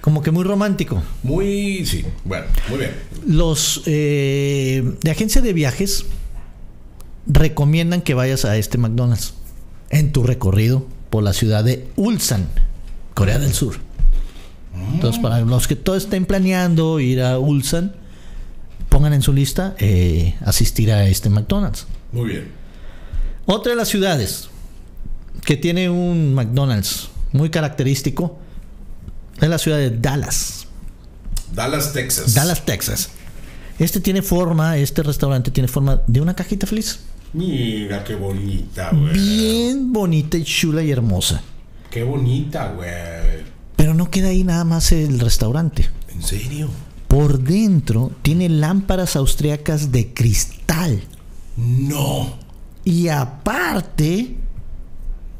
Como que muy romántico. Muy. Sí, bueno, muy bien. Los eh, de agencia de viajes recomiendan que vayas a este McDonald's en tu recorrido por la ciudad de Ulsan, Corea del Sur. Entonces, para los que todos estén planeando ir a Ulsan, pongan en su lista eh, asistir a este McDonald's. Muy bien. Otra de las ciudades que tiene un McDonald's muy característico es la ciudad de Dallas. Dallas, Texas. Dallas, Texas. Este tiene forma, este restaurante tiene forma de una cajita feliz. Mira qué bonita, güey. Bien bonita y chula y hermosa. Qué bonita, güey. Pero no queda ahí nada más el restaurante. ¿En serio? Por dentro tiene lámparas austriacas de cristal. No. Y aparte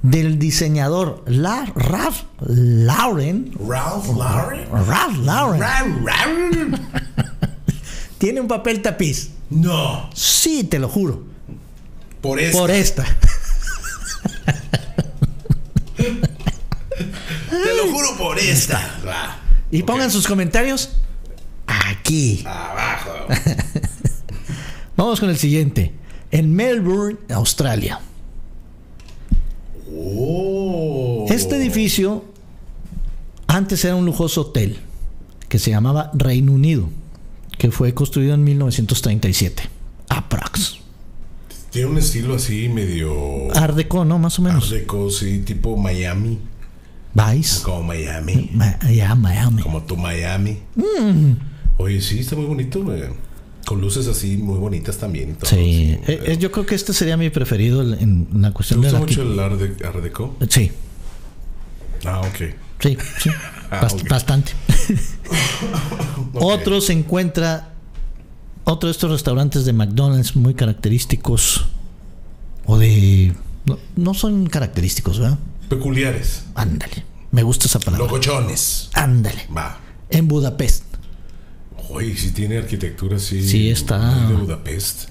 del diseñador La- Ralph Lauren, Ralph Lauren. Ralph Lauren, Ram, ram. tiene un papel tapiz. No. Sí, te lo juro. Por eso. Por esta. Te lo juro por esta. Y pongan sus comentarios aquí. Abajo. Vamos con el siguiente. En Melbourne, Australia. Oh. Este edificio antes era un lujoso hotel que se llamaba Reino Unido, que fue construido en 1937. Aprox. Tiene un estilo así medio. Art Deco, ¿no? Más o Art menos. Deco, sí, tipo Miami. Vice. Como Miami. Ma- ya, Miami. Como tu Miami. Mm. Oye, sí, está muy bonito, güey. Con luces así muy bonitas también. Sí. Eh, eh, yo creo que este sería mi preferido en la ¿Te cuestión de gusta la mucho el Art, de- Art Deco? Sí, Ah, ok. sí, sí. Ah, Bast-. Bastante. Ok. Otro se encuentra, otro de estos restaurantes de McDonald's muy característicos, o de... No, no son característicos, ¿verdad? Peculiares. Ándale. Me gusta esa palabra. Locochones. Ándale. Va. En Budapest. Oye, sí tiene arquitectura así. Sí, está. De Budapest.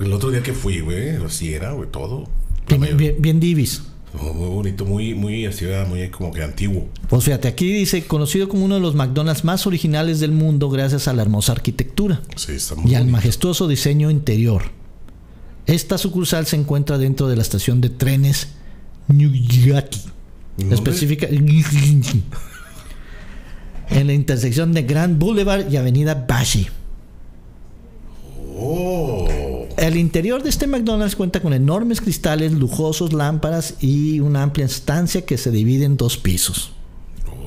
El otro día que fui, güey, así era, güey, todo. Bien, bien- bien divis. Muy bonito, muy, muy así, muy como que antiguo. Pues fíjate, aquí dice, conocido como uno de los McDonald's más originales del mundo gracias a la hermosa arquitectura Sí, está muy y al majestuoso diseño interior. Esta sucursal se encuentra dentro de la estación de trenes Nuyaki. ¿Dónde? Específica en la intersección de Grand Boulevard y Avenida Bashi. Oh. El interior de este McDonald's cuenta con enormes cristales, lujosos lámparas y una amplia estancia que se divide en dos pisos.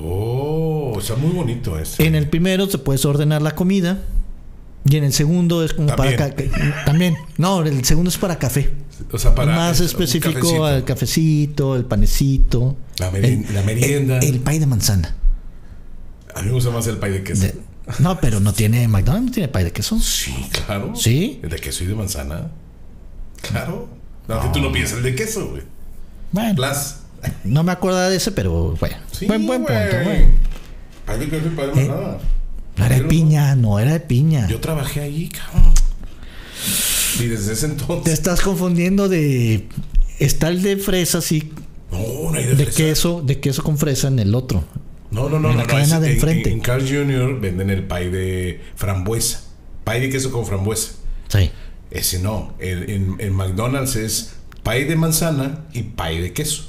Oh, está muy bonito este. En el primero se puedes ordenar la comida y en el segundo es como También. para también. No, el segundo es para café. O sea, para Más específico al cafecito, el panecito, La, meri- la merienda. el, el pay de manzana. A mí me gusta más el pay de queso. De- no, pero no tiene McDonald's no tiene pay de queso. Sí, claro. ¿Sí? ¿El de queso y de manzana? Claro. No, que tú no piensas el de queso, güey. Bueno, Plus. no me acuerdo de ese, pero bueno. Sí, buen buen güey. punto. bueno. Pay de queso y pay de Eh, manzana. No era de piña, no era de piña. Yo trabajé allí, cabrón. Y desde ese Te entonces. estás confundiendo de está el de fresa sí, No, no hay de, de fresa. queso, de queso con fresa en el otro. No, no, no. en no, la no, cadena es- de en- enfrente. En, en Carl Jr. venden el pay de frambuesa. Pay de queso con frambuesa. Sí. Ese no. El- en, en McDonald's es pay de manzana y pay de queso.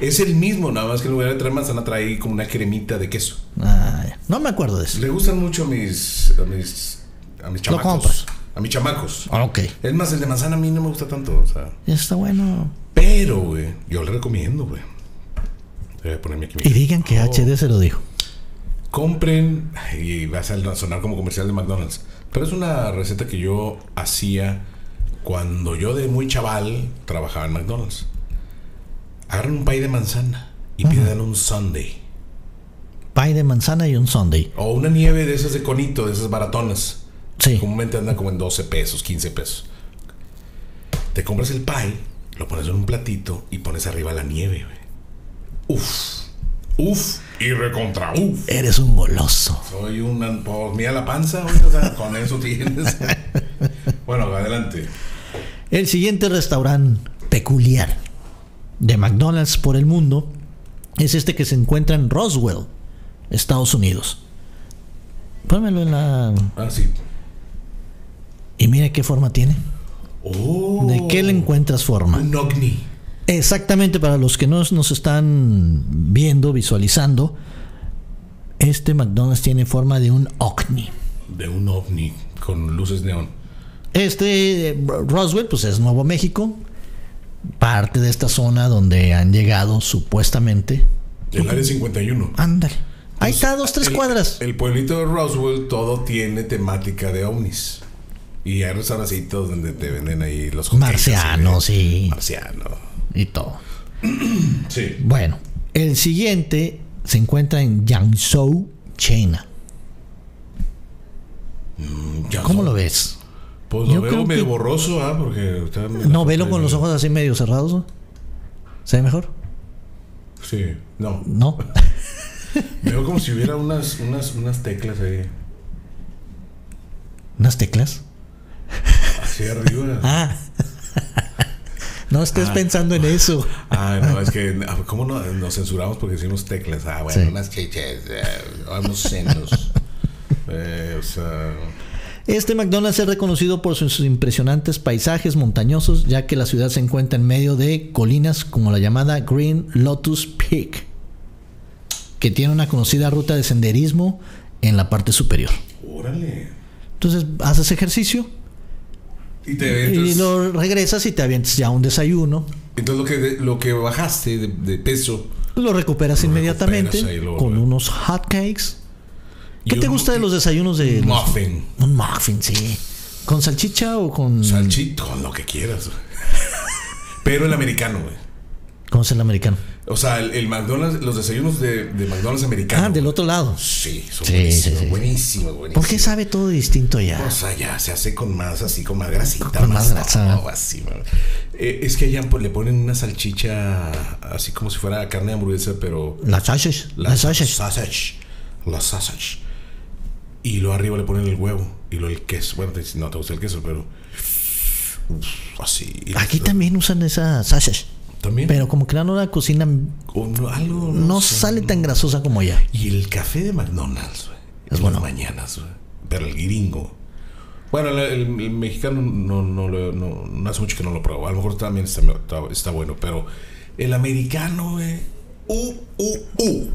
Es el mismo, nada más que en lugar de traer manzana trae como una cremita de queso. Ah, no me acuerdo de eso. Le gustan mucho a mis a mis a mis Lo compras. chamacos. A mis chamacos. Ah, Ok. Es más, el de manzana a mí no me gusta tanto, o sea. Está bueno. Pero, güey, yo le recomiendo, güey. Ponerme aquí. Y digan que Oh. HD se lo dijo. Compren, y vas a sonar como comercial de McDonald's, pero es una receta que yo hacía cuando yo de muy chaval trabajaba en McDonald's. Agarran un pay de manzana y pidan un sundae. Pie de manzana y un sundae. O una nieve de esas de conito, de esas baratonas. Sí. Comúnmente andan como en 12 pesos, 15 pesos. Te compras el pie, lo pones en un platito y pones arriba la nieve, güey. Uf, uf y recontra uf. Eres un goloso. Soy un... Pues, mira la panza, o sea, con eso tienes. bueno, adelante. El siguiente restaurante peculiar de McDonald's por el mundo es este que se encuentra en Roswell, Estados Unidos. Pónmelo en la. Ah, sí. Y mira qué forma tiene. Oh, ¿De qué le encuentras forma? un ovni. Exactamente, para los que no nos están viendo, visualizando, este McDonald's tiene forma de un ovni. De un ovni con luces neón. Este eh, Roswell, pues es Nuevo México, parte de esta zona donde han llegado supuestamente. El área 51. Ándale. Ahí está, dos, tres El- cuadras. El pueblito de Roswell todo tiene temática de ovnis. Y hay restaurancitos donde te venden ahí los de- sí. Marciano. Y todo. Sí. Bueno, el siguiente se encuentra en Jiangsu, China. Ya ¿Cómo lo ves? Pues lo Yo veo medio que- borroso, ¿ah? Porque está No, velo con los ojos así medio cerrados. ¿Se ve mejor? Sí, no. No. Veo como si hubiera unas, unas, unas teclas ahí. ¿Unas teclas? Así arriba. Ah. No estés pensando en eso. Ah, no, es que, ¿cómo no, nos censuramos porque decimos teclas? Ah, bueno, Sí. unas chiches, eh, unos senos. Eh, o sea, Este McDonald's es reconocido por sus impresionantes paisajes montañosos, ya que la ciudad se encuentra en medio de colinas como la llamada Green Lotus Peak, que tiene una conocida ruta de senderismo en la parte superior. órale. Entonces haces ejercicio Y te y entonces, lo regresas y te avientas ya un desayuno. entonces lo que lo que bajaste de, de peso. Lo recuperas Lo inmediatamente recuperas con unos hotcakes. ¿Qué y te gusta de los desayunos de los- muffin. Un muffin, sí. ¿Con salchicha o con Salchito, con lo que quieras. Pero el americano, güey. ¿Cómo es el americano? O sea, el, el McDonald's, los desayunos de, de McDonald's americano. Ah, del otro lado. Sí, son Sí, buenísimos, sí, sí. buenísimos, buenísimos. ¿Por qué sabe todo distinto ya? O sea, ya se hace con más así, con más grasita. Con más grasa. así. Eh, es que allá pues, le ponen una salchicha así como si fuera carne de hamburguesa, pero Las sausage. Las sausage. sausage. La sausage. Y luego arriba le ponen el huevo y luego el queso. Bueno, te- no te gusta el queso, pero. uf, así. Aquí también usan esa sausage. También. Pero como que no la cocina no- algo. no sé. sale tan grasosa como allá. Y el café de McDonald's, güey. Es en bueno. las mañanas, güey. Pero el gringo. Bueno, el, el- el mexicano no, no, hace mucho que no lo pruebo. A lo mejor también está, está, está bueno, pero el americano, güey. Uh, uh, uh.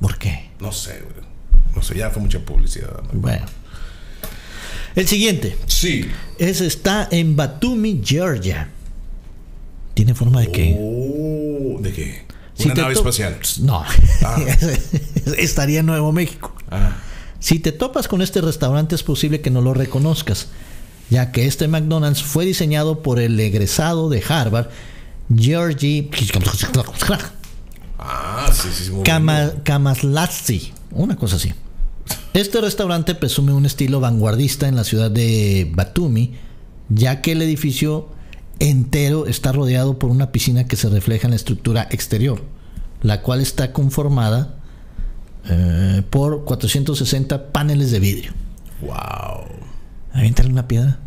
¿Por qué? No sé, güey. No sé, ya fue mucha publicidad. Bueno. El siguiente. Sí. Es, está en Batumi, Georgia. ¿Tiene forma de qué? Oh, ¿De qué? Si Una nave espacial. No. Ah. Estaría en Nuevo México. Ah. Si te topas con este restaurante es posible que no lo reconozcas, ya que este McDonald's fue diseñado por el egresado de Harvard, Georgi Ah, sí, sí, Kama-. Kamaslatsi, una cosa así. Este restaurante presume un estilo vanguardista en la ciudad de Batumi, ya que el edificio entero está rodeado por una piscina que se refleja en la estructura exterior, la cual está conformada eh, por 460 paneles de vidrio. Wow. Aviéntale una piedra.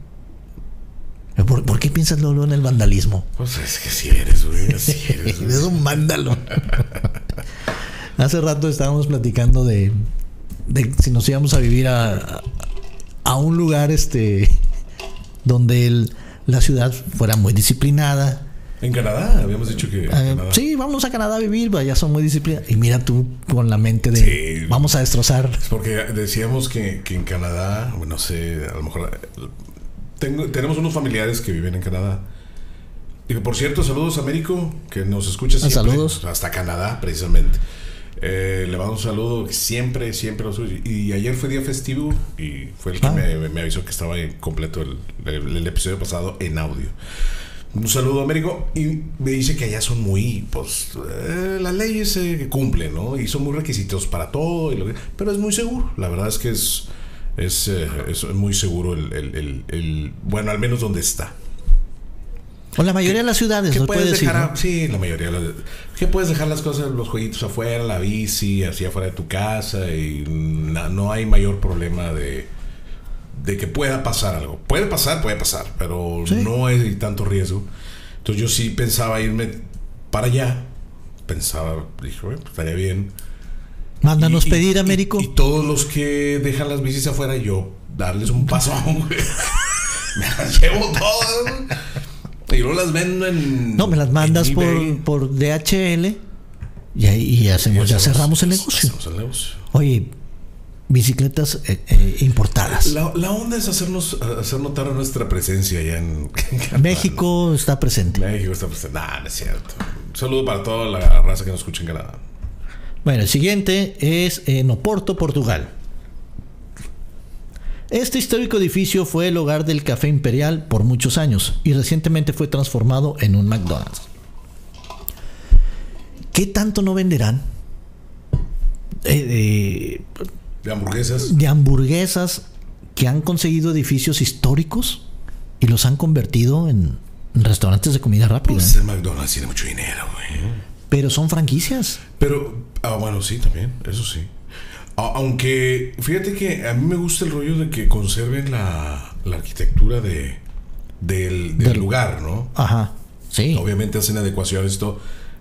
¿Por, por qué piensas luego en el vandalismo? Pues es que si eres, güey. Eres. Eres un vándalo. Hace rato estábamos platicando de, de si nos íbamos a vivir a, a un lugar este donde el- la ciudad fuera muy disciplinada. En Canadá, habíamos dicho que. Eh, Canadá. sí, vamos a Canadá a vivir, allá son muy disciplinados. Y mira tú con la mente de Sí. vamos a destrozar. Porque decíamos que, que en Canadá, bueno, no sé, a lo mejor. tengo- tenemos unos familiares que viven en Canadá. Y por cierto, saludos a Américo, que nos escucha siempre. Saludos. Hasta Canadá, precisamente. Eh, le mando un saludo, siempre, siempre lo. Y ayer fue día festivo y fue el que Ah. me, me avisó que estaba completo el, el- el episodio pasado en audio. Un saludo, Américo. Y me dice que allá son muy, pues, eh, las leyes se cumplen, ¿no? Y son muy requisitos para todo. y lo que- pero es muy seguro. La verdad es que es, es, eh, es muy seguro el- el- bueno, al menos donde está. O la mayoría de las ciudades, ¿Qué lo puedes puedes decir. dejar? ¿no? a- sí, la mayoría. de las- ¿Qué puedes dejar las cosas, los jueguitos afuera, la bici, así afuera de tu casa y na- no hay mayor problema de, de que pueda pasar algo. Puede pasar, puede pasar, pero Sí. no hay tanto riesgo. Entonces yo sí pensaba irme para allá. Pensaba, dije, bueno, pues, estaría bien. Mándanos Y- y- pedir, y- Américo. Y, todos los que dejan las bicis afuera, yo darles un pasón. Me las llevo todas. Y luego las vendo en. no, me las mandas por, por DHL y ahí y hacemos, ya cerramos el negocio. hacemos el negocio. Oye, bicicletas eh, eh, importadas. La, la onda es hacernos hacer notar nuestra presencia allá en en México está presente. México está presente. Nah, no es cierto. Un saludo para toda la raza que nos escucha en Canadá. Bueno, el siguiente es en Oporto, Portugal. Este histórico edificio fue el hogar del Café Imperial por muchos años y recientemente fue transformado en un McDonald's. ¿Qué tanto no venderán eh, De hamburguesas. de, de hamburguesas que han conseguido edificios históricos y los han convertido en restaurantes de comida rápida? Pues el McDonald's tiene mucho dinero, güey. Pero son franquicias. Pero, ah, bueno, sí, también, eso sí. Aunque, fíjate que a mí me gusta el rollo de que conserven la, la arquitectura de, del, del Del- lugar, ¿no? Ajá. Sí. Obviamente hacen adecuaciones y todo.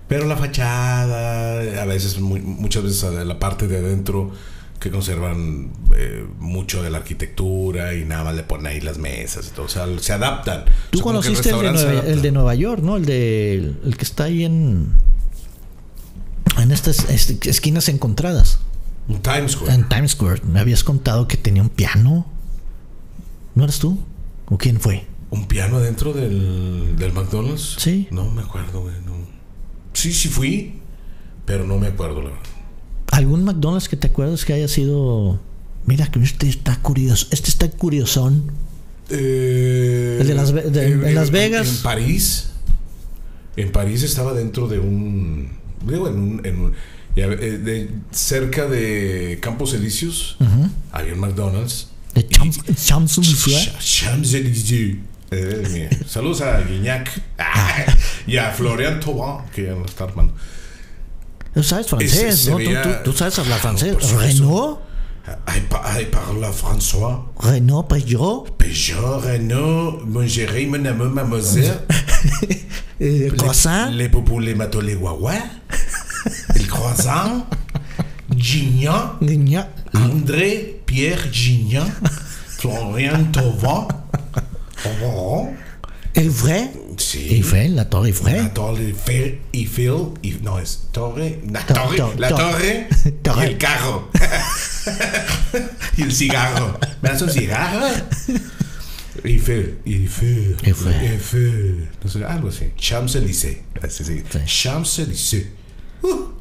Pero la fachada, a veces, muy- muchas veces a la parte de adentro, que conservan eh, mucho de la arquitectura y nada más le ponen ahí las mesas y todo. O sea, se adaptan. Tú O sea, conociste el de, Nueva, adapta. el de Nueva York, ¿no? El de el que está ahí en en estas esquinas encontradas En Times Square. en Times Square. Me habías contado que tenía un piano. ¿No eres tú? ¿O quién fue? ¿Un piano adentro del, del McDonald's? Sí. No me acuerdo, güey. no. Sí, sí fui, pero no me acuerdo, la verdad. ¿Algún McDonald's que te acuerdas que haya sido Mira que este está curioso, este está curiosón. Eh, El de Las de- en Las Vegas. En, París. En París estaba dentro de un. Digo, en un. en un- ya, eh, de- cerca de Campos Elíseos. Había un McDonald's. De Champs- Champs-Élysées. Ch- Champs-Élysées. Eh. Saludos a Guignac. y a Florian Thauvin, que ya no está armando. Tú sabes francés, se ¿no? Veía- tú- tú sabes hablar francés? por supuesto. Renault, Ay, pa- ay, parla François. Renault, Peugeot, Peugeot, Renault, mon chéri, mon amour, mademoiselle. eh, croissant, Les poupous, les. El croissant. Gignan. Gna- André Pierre Gignan. Florian Thauvin. Oh, el vrai, sí. Eiffel, la Torre La Eiffel. torre Eiffel, Eiffel, y- no es torre, la To- torre, to- la to- torre, torre. y el carro y el cigarro. ¿Me das un cigarro? Eiffel, Eiffel, Eiffel. Eiffel, no sé, algo así. Champs Élysées, así sí. Sí. Champs Élysées. Uh,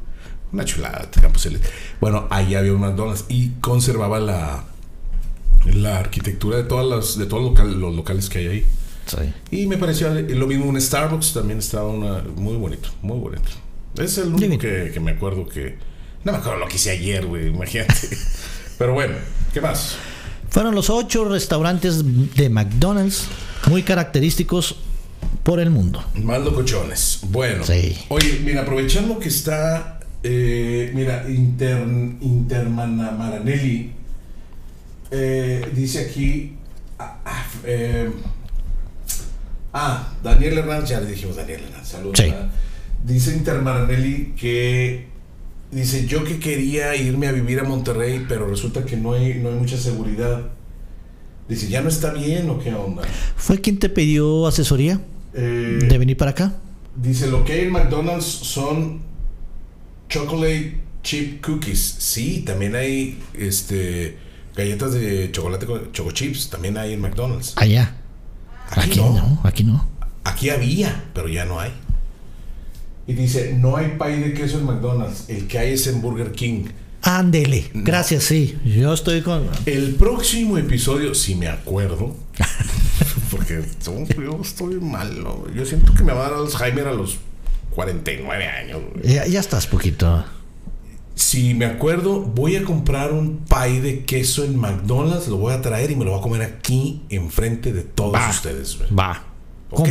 una chulada, Campos Elíseos. Bueno, ahí había un McDonald's y conservaba la la arquitectura de todas las de todos los local- los locales que hay ahí. Sí. Y me pareció lo mismo un Starbucks, también estaba una, muy bonito, muy bonito. Es el único que me acuerdo que... No me acuerdo lo que hice ayer, güey, imagínate. Pero bueno, ¿qué más? Fueron los ocho restaurantes de McDonald's muy característicos por el mundo. Más locochones. Bueno. Sí. Oye, mira, aprovechando que está... eh, mira, Inter, Intermanamaranelli eh, dice aquí... ah, ah, eh, ah, Daniel Hernández, ya le dijimos Daniel Hernández, saludos. Dice Intermananelli que dice yo que quería irme a vivir a Monterrey, pero resulta que no hay, no hay mucha seguridad. Dice, ¿ya no está bien o qué onda? ¿Fue quien te pidió asesoría Eh, de venir para acá? Dice, lo que hay en McDonald's son chocolate chip cookies. Sí, también hay este galletas de chocolate con choco chips, también hay en McDonald's. Allá. Aquí Aquí no. no, aquí no. Aquí había, pero ya no hay. Y dice, no hay pay de queso en McDonald's, el que hay es en Burger King. Ándele. Gracias, sí. Yo estoy con. El próximo episodio, si me acuerdo, porque yo estoy malo, yo siento que me va a dar Alzheimer a los 49 años. Ya, ya estás poquito. Si me acuerdo, voy a comprar un pie de queso en McDonald's, lo voy a traer y me lo voy a comer aquí enfrente de todos Va. ustedes. Va. ¿Ok?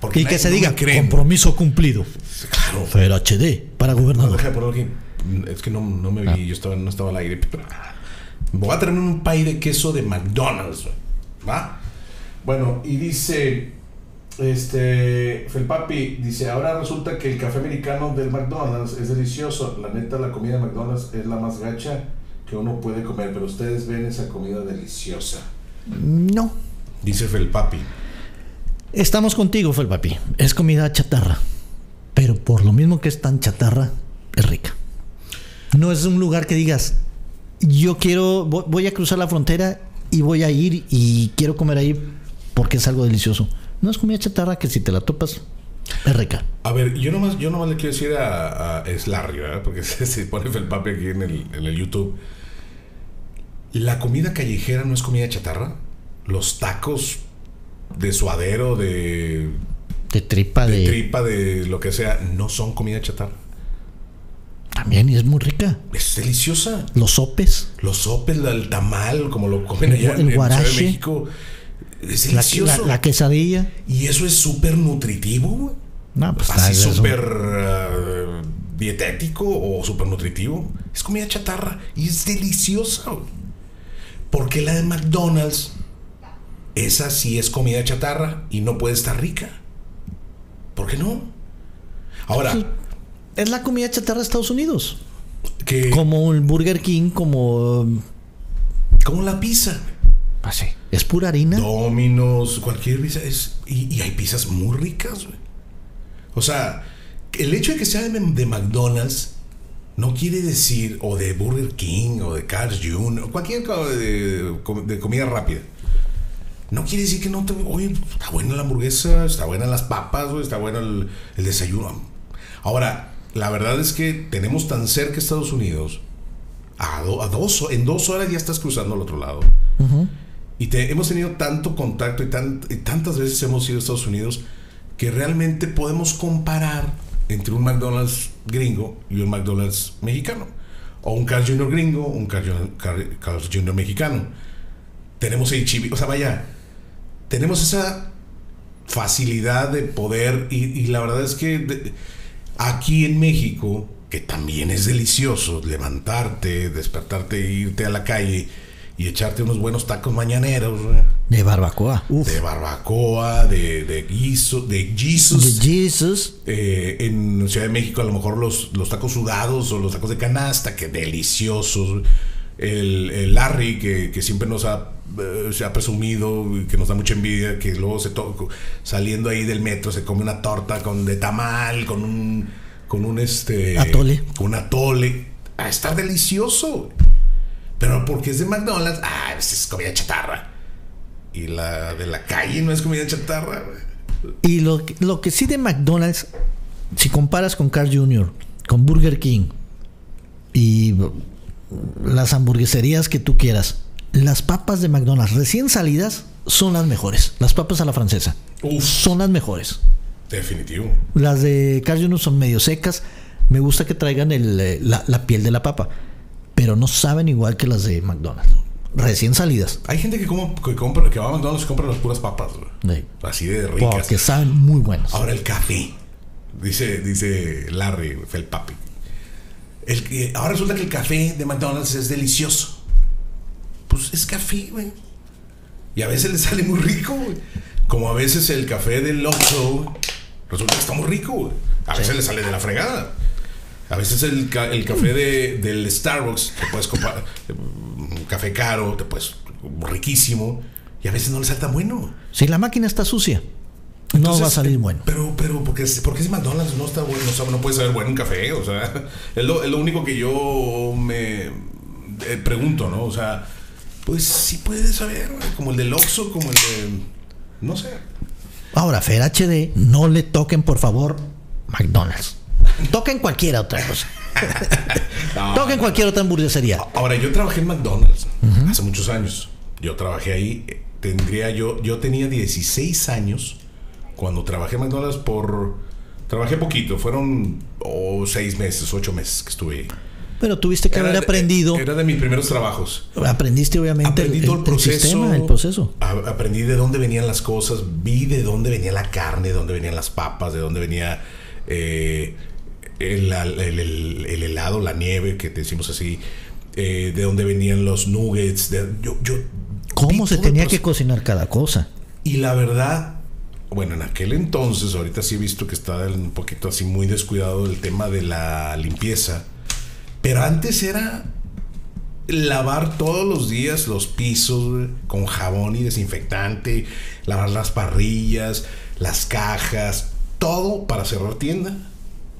Porque y que se no diga compromiso cumplido. Claro. Fer HD para No, gobernador. deja. Es que no, no me vi, Ah. yo estaba, no estaba al aire. Voy a traerme un pay de queso de McDonald's, güey. ¿va? Bueno, y dice, este, Felpapi, dice, ahora resulta que el café americano del McDonald's es delicioso. La neta, la comida de McDonald's es la más gacha que uno puede comer, pero ustedes ven esa comida deliciosa. No. Dice Felpapi. Estamos contigo, Felpapi. Es comida chatarra. Pero por lo mismo que es tan chatarra, es rica. No es un lugar que digas, yo quiero, vo- voy a cruzar la frontera y voy a ir y quiero comer ahí porque es algo delicioso. No es comida chatarra que si te la topas, es rica. A ver, yo nomás, yo nomás le quiero decir a, a es Larry, ¿verdad? Porque se, se pone Felpapi aquí en el, en el YouTube. La comida callejera no es comida chatarra. Los tacos de suadero, de, De tripa de de... tripa, de lo que sea, no son comida chatarra. También y es muy rica. Es deliciosa. Los sopes, Los sopes, el tamal, como lo comen El allá en, el en Ciudad de guarache. México. Es la, la, delicioso. la quesadilla. Y eso es súper nutritivo, güey. No, pues Así súper eh, dietético o súper nutritivo. Es comida chatarra y es deliciosa. Porque la de McDonald's, esa sí es comida chatarra y no puede estar rica. ¿Por qué no? Ahora. Es la comida chatarra de Estados Unidos. que Como el Burger King, como... como la pizza. Así. Es pura harina. Dominos, cualquier pizza. Es, y, y hay pizzas muy ricas, güey. O sea, el hecho de que sea de, de McDonald's no quiere decir, o de Burger King, o de Carl's Jr., o cualquier co- de, de comida rápida. No quiere decir que no te. Oye, está buena la hamburguesa, está buena las papas, güey, está bueno el, el desayuno. Ahora, la verdad es que tenemos tan cerca Estados Unidos. A, do- a dos, en dos horas ya estás cruzando al otro lado. Y hemos tenido tanto contacto y, tan- y tantas veces hemos ido a Estados Unidos que realmente podemos comparar entre un McDonald's gringo y un McDonald's mexicano. O un Carl's Jr. gringo, un Carl's Jr. Mexicano. Tenemos HEB, o sea, vaya, tenemos esa facilidad de poder y, la verdad es que aquí en México, que también es delicioso levantarte, despertarte, e irte a la calle y echarte unos buenos tacos mañaneros, güey, De barbacoa. Uf. de barbacoa, de, de guiso, de De Jesus. Jesus. Eh, en Ciudad de México a lo mejor los, los tacos sudados o los tacos de canasta, que deliciosos. El, el Larry, que, que siempre nos ha, eh, se ha presumido, y que nos da mucha envidia, que luego se to- saliendo ahí del metro se come una torta con de tamal, con un, con un este... Atole. Con un atole. A estar delicioso. Pero porque es de McDonald's, ah, pues es comida chatarra. Y la de la calle no es comida chatarra, güey. Y lo, que- lo que sí de McDonald's, si comparas con Carl Jr., con Burger King y las hamburgueserías que tú quieras, las papas de McDonald's recién salidas son las mejores. Las papas a la francesa Uf, son las mejores. definitivo. Las de Carl Jr. son medio secas. Me gusta que traigan el, eh, la, la piel de la papa, pero no saben igual que las de McDonald's. Recién salidas. Hay gente que, como, que, compra, que va a McDonald's y compra las puras papas, güey. Sí. Así de ricas. Porque saben muy buenas. Ahora el café. Dice, dice Larry, el papi. El, que- ahora resulta que el café de McDonald's es delicioso. Pues es café, güey. Y a veces le sale muy rico, güey. Como a veces el café del Oxxo, resulta que está muy rico, güey. A veces le sale de la fregada. A veces el, ca- el café de, del Starbucks, te puedes comprar un café caro, te puedes riquísimo, y a veces no le sale tan bueno. Si la máquina está sucia, no va a salir eh, bueno. Pero, pero, porque es, porque es McDonald's, no está bueno, no, sabe- no puede saber bueno un café, o sea, es lo, es lo único que yo me eh, pregunto, ¿no? O sea, pues sí puede saber, como el del Oxxo, como el de, no sé. Ahora, Fer HD, no le toquen, por favor, McDonald's. Toquen cualquier otra cosa. No. Toquen cualquier otra hamburguesería. Ahora, yo trabajé en McDonald's hace muchos años. Yo trabajé ahí, eh, tendría yo, yo tenía 16 años cuando trabajé en McDonald's por, trabajé poquito, fueron oh, seis meses, ocho meses que estuve ahí. Pero tuviste que Era haber aprendido. Era de mis primeros trabajos. aprendiste obviamente el, Aprendí todo el- el el proceso. sistema, el proceso. A- Aprendí de dónde venían las cosas, vi de dónde venía la carne, de dónde venían las papas, de dónde venía eh, el, el- el- el helado, la nieve, que decimos así, eh, de dónde venían los nuggets. de- yo, yo ¿Cómo se tenía que cocinar cada cosa? Y la verdad, bueno, en aquel entonces, ahorita sí he visto que está un poquito así muy descuidado el tema de la limpieza. Pero antes era lavar todos los días los pisos con jabón y desinfectante, lavar las parrillas, las cajas, todo para cerrar tienda.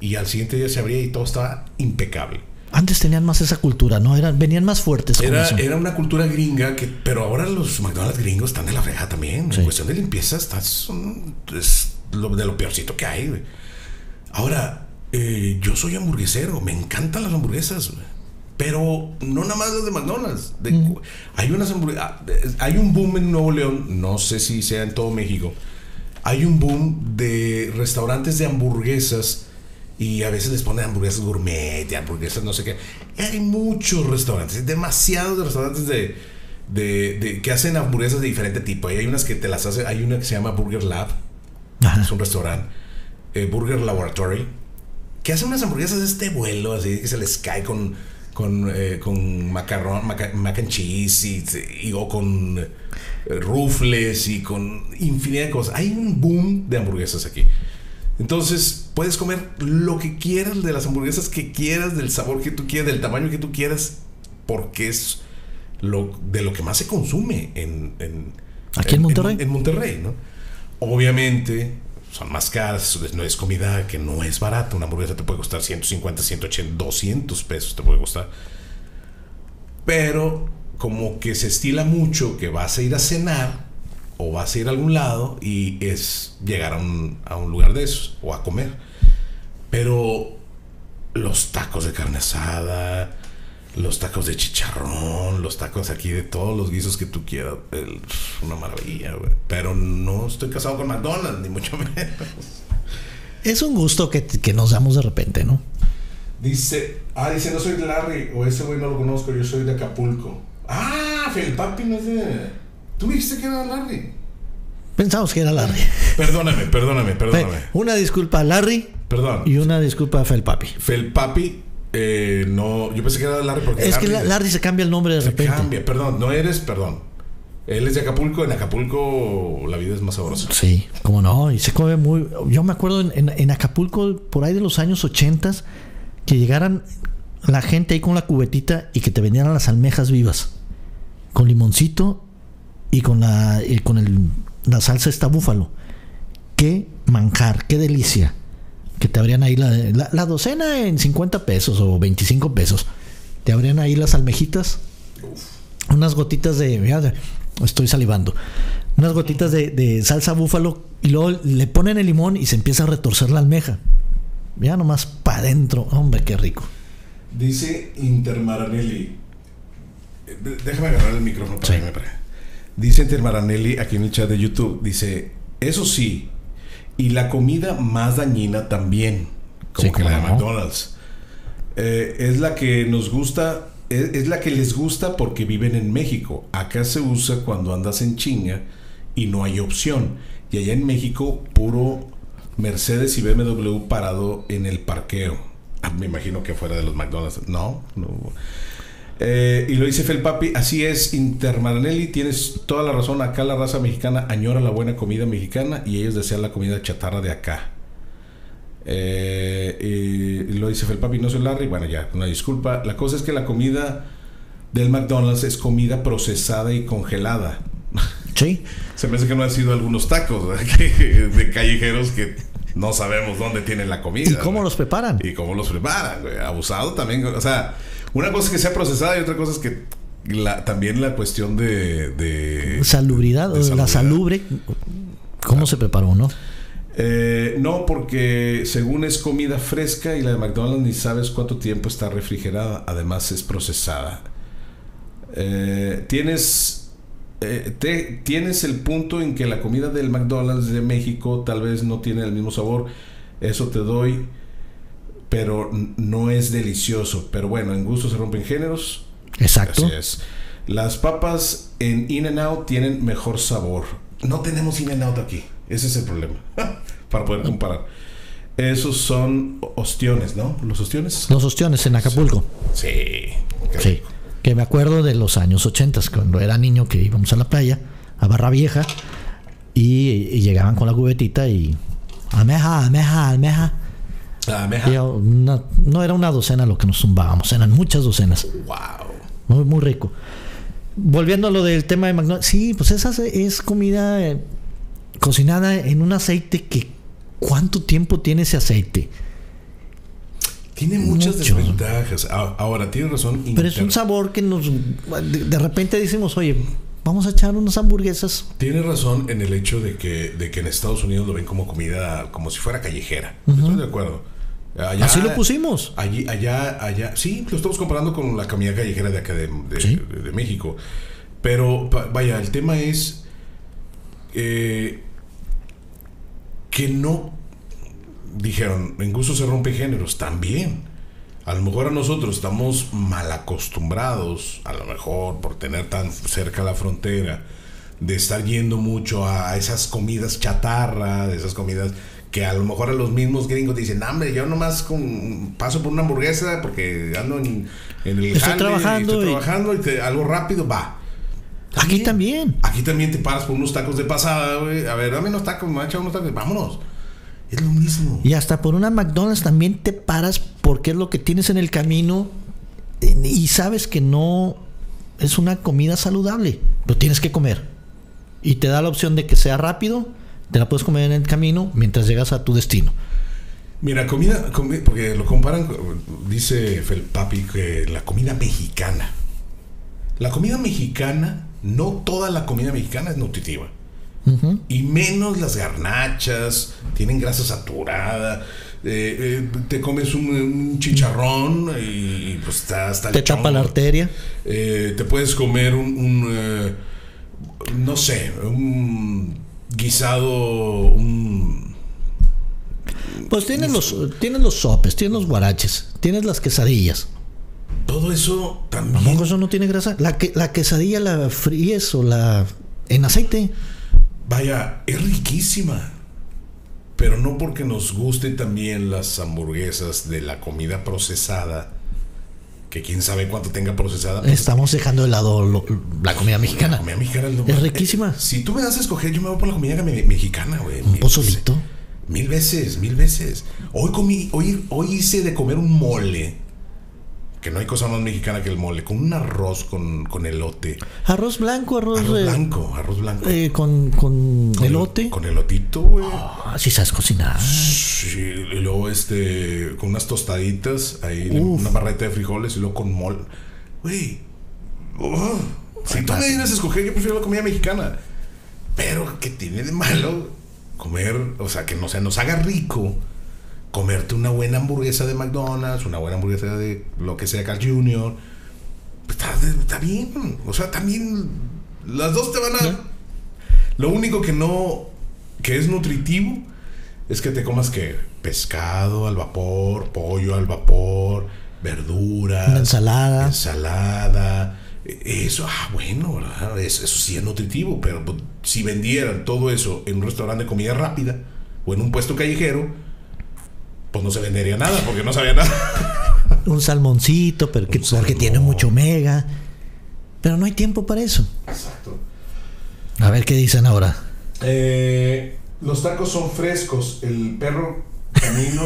Y al siguiente día se abría y todo estaba impecable. Antes tenían más esa cultura, ¿no? Eran, venían más fuertes con Era, eso. era una cultura gringa, que, pero ahora los McDonald's gringos están de la freja también. Sí. En cuestión de limpieza, es lo, de lo peorcito que hay. güey. Ahora, eh, yo soy hamburguesero, me encantan las hamburguesas, güey. pero no nada más las de McDonald's. De- Hay unas hamburguesas, hay un boom en Nuevo León, no sé si sea en todo México. Hay un boom de restaurantes de hamburguesas y a veces les ponen hamburguesas gourmet hamburguesas no sé qué. Hay muchos restaurantes, demasiados restaurantes de, de- de- que hacen hamburguesas de diferente tipo. Hay unas que te las hace, hay una que se llama Burger Lab, Ajá. es un restaurante, eh, Burger Laboratory, que hace unas hamburguesas de este vuelo, así que se les cae con, con, eh, con macarrón, maca- mac and cheese y, y- o con eh, rufles y con infinidad de cosas. Hay un boom de hamburguesas aquí. Entonces puedes comer lo que quieras de las hamburguesas que quieras, del sabor que tú quieras, del tamaño que tú quieras, porque es lo, de lo que más se consume en, en- ¿Aquí en Monterrey? En, Monterrey, ¿no? Obviamente son más caras, no es comida que no es barata. Una hamburguesa te puede costar 150, 180, 200 pesos te puede costar. Pero como que se estila mucho que vas a ir a cenar o vas a ir a algún lado y es llegar a un, a un lugar de esos o a comer. Pero los tacos de carne asada, los tacos de chicharrón, los tacos aquí de todos los guisos que tú quieras, el- una maravilla, güey. Pero no estoy casado con McDonald's, ni mucho menos. Es un gusto que, que nos damos de repente, ¿no? Dice, ah, dice, no soy de Larry, o ese güey no lo conozco, yo soy de Acapulco. Ah, Felpapi no es de... Tú me dijiste que era Larry. Pensamos que era Larry. Perdóname, perdóname, perdóname. Una disculpa a Larry Perdón. y una disculpa a Felpapi. Felpapi, eh, no, yo pensé que era Larry porque Es que la- de- Larry se cambia el nombre de se repente. cambia, perdón, no eres, perdón. Él es de Acapulco, en Acapulco la vida es más sabrosa. Sí, como no, y se come muy. Yo me acuerdo en, en- en Acapulco, por ahí de los años 80, que llegaran la gente ahí con la cubetita y que te vendieran las almejas vivas, con limoncito y con la, y con el, la salsa esta búfalo. Qué manjar, qué delicia. Que te abrían ahí la, la, la docena en 50 pesos o 25 pesos. Te abrían ahí las almejitas unas gotitas de. mira, estoy salivando. Unas gotitas de, de salsa búfalo y luego le ponen el limón y se empieza a retorcer la almeja. Ya nomás para adentro. Hombre, qué rico. Dice Intermaranelli. eh, Déjame agarrar el micrófono para Sí. que me Dice Intermaranelli aquí en el chat de YouTube. Dice, eso sí, y la comida más dañina también, como Sí, que la de. McDonald's. Eh, es la que nos gusta, es, es la que les gusta porque viven en México. Acá se usa cuando andas en chinga y no hay opción. Y allá en México, puro Mercedes y BMW parado en el parqueo. Ah, Me imagino que fuera de los McDonald's. No, no. Eh, y lo dice Felpapi, así es, Intermaranelli, tienes toda la razón. Acá la raza mexicana añora la buena comida mexicana y ellos desean la comida chatarra de acá. Eh, y lo dice Felpapi, no soy Larry. Bueno, ya, una disculpa. La cosa es que la comida del McDonald's es comida procesada y congelada. Sí. Se me hace que no han sido algunos tacos de callejeros que no sabemos dónde tienen la comida. ¿Y cómo los preparan? Y cómo los preparan. Abusado también. O sea, una cosa es que sea procesada y otra cosa es que la- también la cuestión de... de Salubridad, de la salubre. ¿Cómo se preparó, no? Eh, no, porque según es comida fresca y la de McDonald's ni sabes cuánto tiempo está refrigerada. Además es procesada. Eh, tienes... eh, te- tienes el punto en que la comida del McDonald's de México tal vez no tiene el mismo sabor. Eso te doy. Pero no es delicioso. Pero bueno, en gusto se rompen géneros. Exacto. Así es. Las papas en In and Out tienen mejor sabor. No tenemos In and Out aquí. Ese es el problema. Para poder comparar. Esos son ostiones, ¿no? Los ostiones. Los ostiones en Acapulco. Sí. Sí. Que me acuerdo de los años 80, cuando era niño que íbamos a la playa, a Barra Vieja, y, y llegaban con la cubetita y. Almeja, almeja, almeja. Y una- no era una docena lo que nos zumbábamos, eran muchas docenas. Wow. Muy, muy rico. Volviendo a lo del tema de McDonald's, sí, pues esa es- comida eh, cocinada en un aceite que. ¿Cuánto tiempo tiene ese aceite? Tiene muchas Mucho. desventajas. Ahora, tienes razón. Pero es un inter- sabor que nos. De, de repente decimos, oye, vamos a echar unas hamburguesas. Tiene razón en el hecho de que, de que en Estados Unidos lo ven como comida, como si fuera callejera. Estoy de acuerdo. Allá- Así lo pusimos. Allí, allá, allá. Sí, lo estamos comparando con la comida callejera de acá de, de- Sí. de- de México. Pero pa- vaya, el tema es eh, que no dijeron, en gusto se rompe géneros, también. A lo mejor a nosotros estamos mal acostumbrados, a lo mejor por tener tan cerca la frontera, de estar yendo mucho a esas comidas chatarra, de esas comidas que a lo mejor a los mismos gringos dicen, "No, hombre, yo nomás con, paso por una hamburguesa porque ando en, en el Estoy jale y trabajando estoy trabajando y te- algo rápido va. Aquí también. Aquí también te paras por unos tacos de pasada, güey. A ver, dame unos tacos, echar unos tacos. Vámonos. Es lo mismo. Y hasta por una McDonald's también te paras porque es lo que tienes en el camino eh, y sabes que no es una comida saludable, pero tienes que comer. Y te da la opción de que sea rápido, te la puedes comer en el camino mientras llegas a tu destino. Mira, comida, comi- porque lo comparan, dice Felpapi que la comida mexicana. La comida mexicana, no toda la comida mexicana es nutritiva. Y menos las garnachas, tienen grasa saturada. eh, eh, te comes un, un chicharrón y, pues está Te tapa la arteria. Eh, te puedes comer un, un, no sé, un guisado, un... Pues tienes los, tienes los sopes, tienes los guaraches, tienes las quesadillas. Todo eso ¿A también... eso no tiene grasa? La, que, la quesadilla la fríes o la en aceite. Vaya, es riquísima. Pero no porque nos gusten también las hamburguesas de la comida procesada, que quién sabe cuánto tenga procesada. pues, Estamos dejando de lado lo- la comida la mexicana. comida mexicana es, lo Es riquísima. eh, si tú me das a escoger, yo me voy por la comida me- mexicana, güey. Un pozolito. Mil veces, mil veces. Hoy comí, hoy, hoy hice de comer un mole. Que no hay cosa más mexicana que el mole. Con un arroz con, con elote. Arroz blanco, arroz, Arroz eh, blanco, arroz blanco. eh, con, con Con el- elote. Con elotito, güey. Ah, sí sabes cocinar. Sí, y luego este, con unas tostaditas, ahí Uf. una barreta de frijoles y luego con mol. Güey, oh, si tú me dieras a escoger, yo prefiero la comida mexicana. Pero, ¿qué tiene de malo comer, o sea, que no se nos haga rico comerte una buena hamburguesa de McDonald's, una buena hamburguesa de lo que sea Carl Jr. Está, está bien, o sea, también las dos te van a... Lo único que no, que es nutritivo, es que te comas que pescado al vapor, pollo al vapor, verduras, Una ensalada. ensalada. Eso, ah, bueno, Eso, sí es nutritivo, pero pues, si vendieran todo eso en un restaurante de comida rápida o en un puesto callejero, pues no se vendería nada, porque no sabía nada. Un salmoncito, pero que, porque tiene mucho omega. Pero no hay tiempo para eso. Exacto. A ver qué dicen ahora. Eh, los tacos son frescos. El perro camino,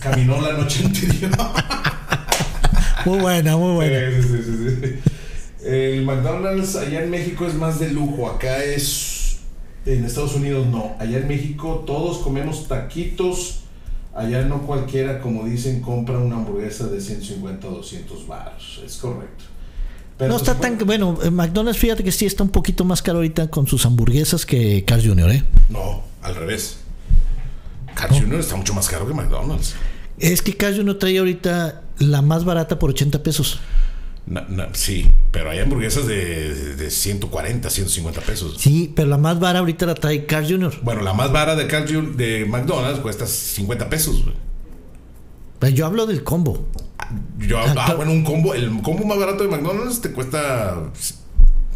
caminó la noche anterior. Muy buena, muy buena. Sí, sí, sí, sí. El McDonald's allá en México es más de lujo. Acá es. En Estados Unidos no. Allá en México todos comemos taquitos. Allá no cualquiera, como dicen, compra una hamburguesa de 150 o 200 baros. Es correcto. Pero No pues, está tan. Bueno, eh, McDonald's, fíjate que sí está un poquito más caro ahorita con sus hamburguesas que Carl Jr., ¿eh? No, al revés. Carl Jr. está mucho más caro que McDonald's. Es que Carl Jr. trae ahorita la más barata por 80 pesos. Na- na- sí, pero hay hamburguesas de, de, de 140, 150 pesos. Sí, pero la más barata ahorita la trae Carl Jr. Bueno, la más barata de Carl Jr. de McDonald's cuesta 50 pesos. Pero yo hablo del combo. Yo, Ah, ah, bueno, un combo, el combo más barato de McDonald's te cuesta,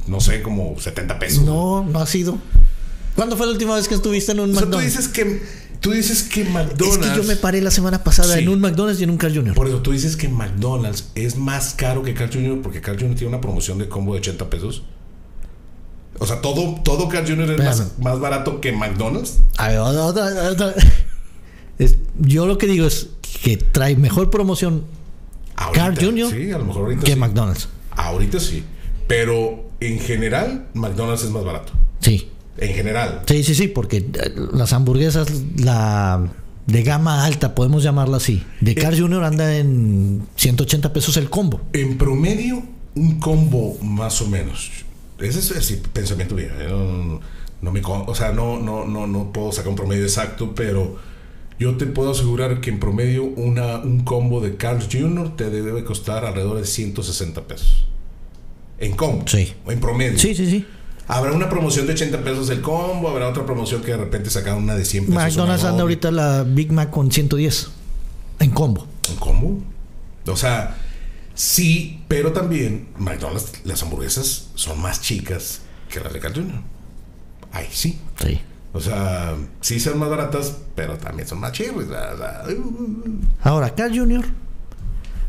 no sé, como 70 pesos. No, no ha sido. ¿Cuándo fue la última vez que estuviste en un O sea, tú dices que, tú dices que McDonald's. Es que yo me paré la semana pasada Sí. en un McDonald's y en un Carl Jr. Por eso tú dices que McDonald's es más caro que Carl Jr. porque Carl Jr. tiene una promoción de combo de 80 pesos. O sea, todo, todo Carl Jr. es más, más barato que McDonald's. A ver, otra- otra- otra. Es- yo lo que digo es que trae mejor promoción Ahorita, Carl Jr. Sí, a lo mejor ahorita que sí. McDonald's. Ahorita sí. Pero en general, McDonald's es más barato. Sí. En general. Sí, sí, sí, porque eh, las hamburguesas, la de gama alta, podemos llamarla así, de Carl Jr. anda en 180 pesos el combo. En promedio, un combo más o menos. Ese es así, pensamiento mío. ¿eh? No, me, o sea, no, no, no, no puedo sacar un promedio exacto, pero yo te puedo asegurar que en promedio una, un combo de Carl Jr. te debe costar alrededor de 160 pesos. En combo. Sí. En promedio. Sí, sí, sí. Habrá una promoción de 80 pesos el combo, habrá otra promoción que de repente sacan una de 100 pesos. McDonald's anda ahorita la Big Mac con 110 en combo. ¿Un combo? O sea, sí, pero también McDonald's, las hamburguesas son más chicas que las de Carl Jr. Ahí sí. Sí. O sea, sí son más baratas, pero también son más sea, o sea, uh, Ahora, Carl Jr.,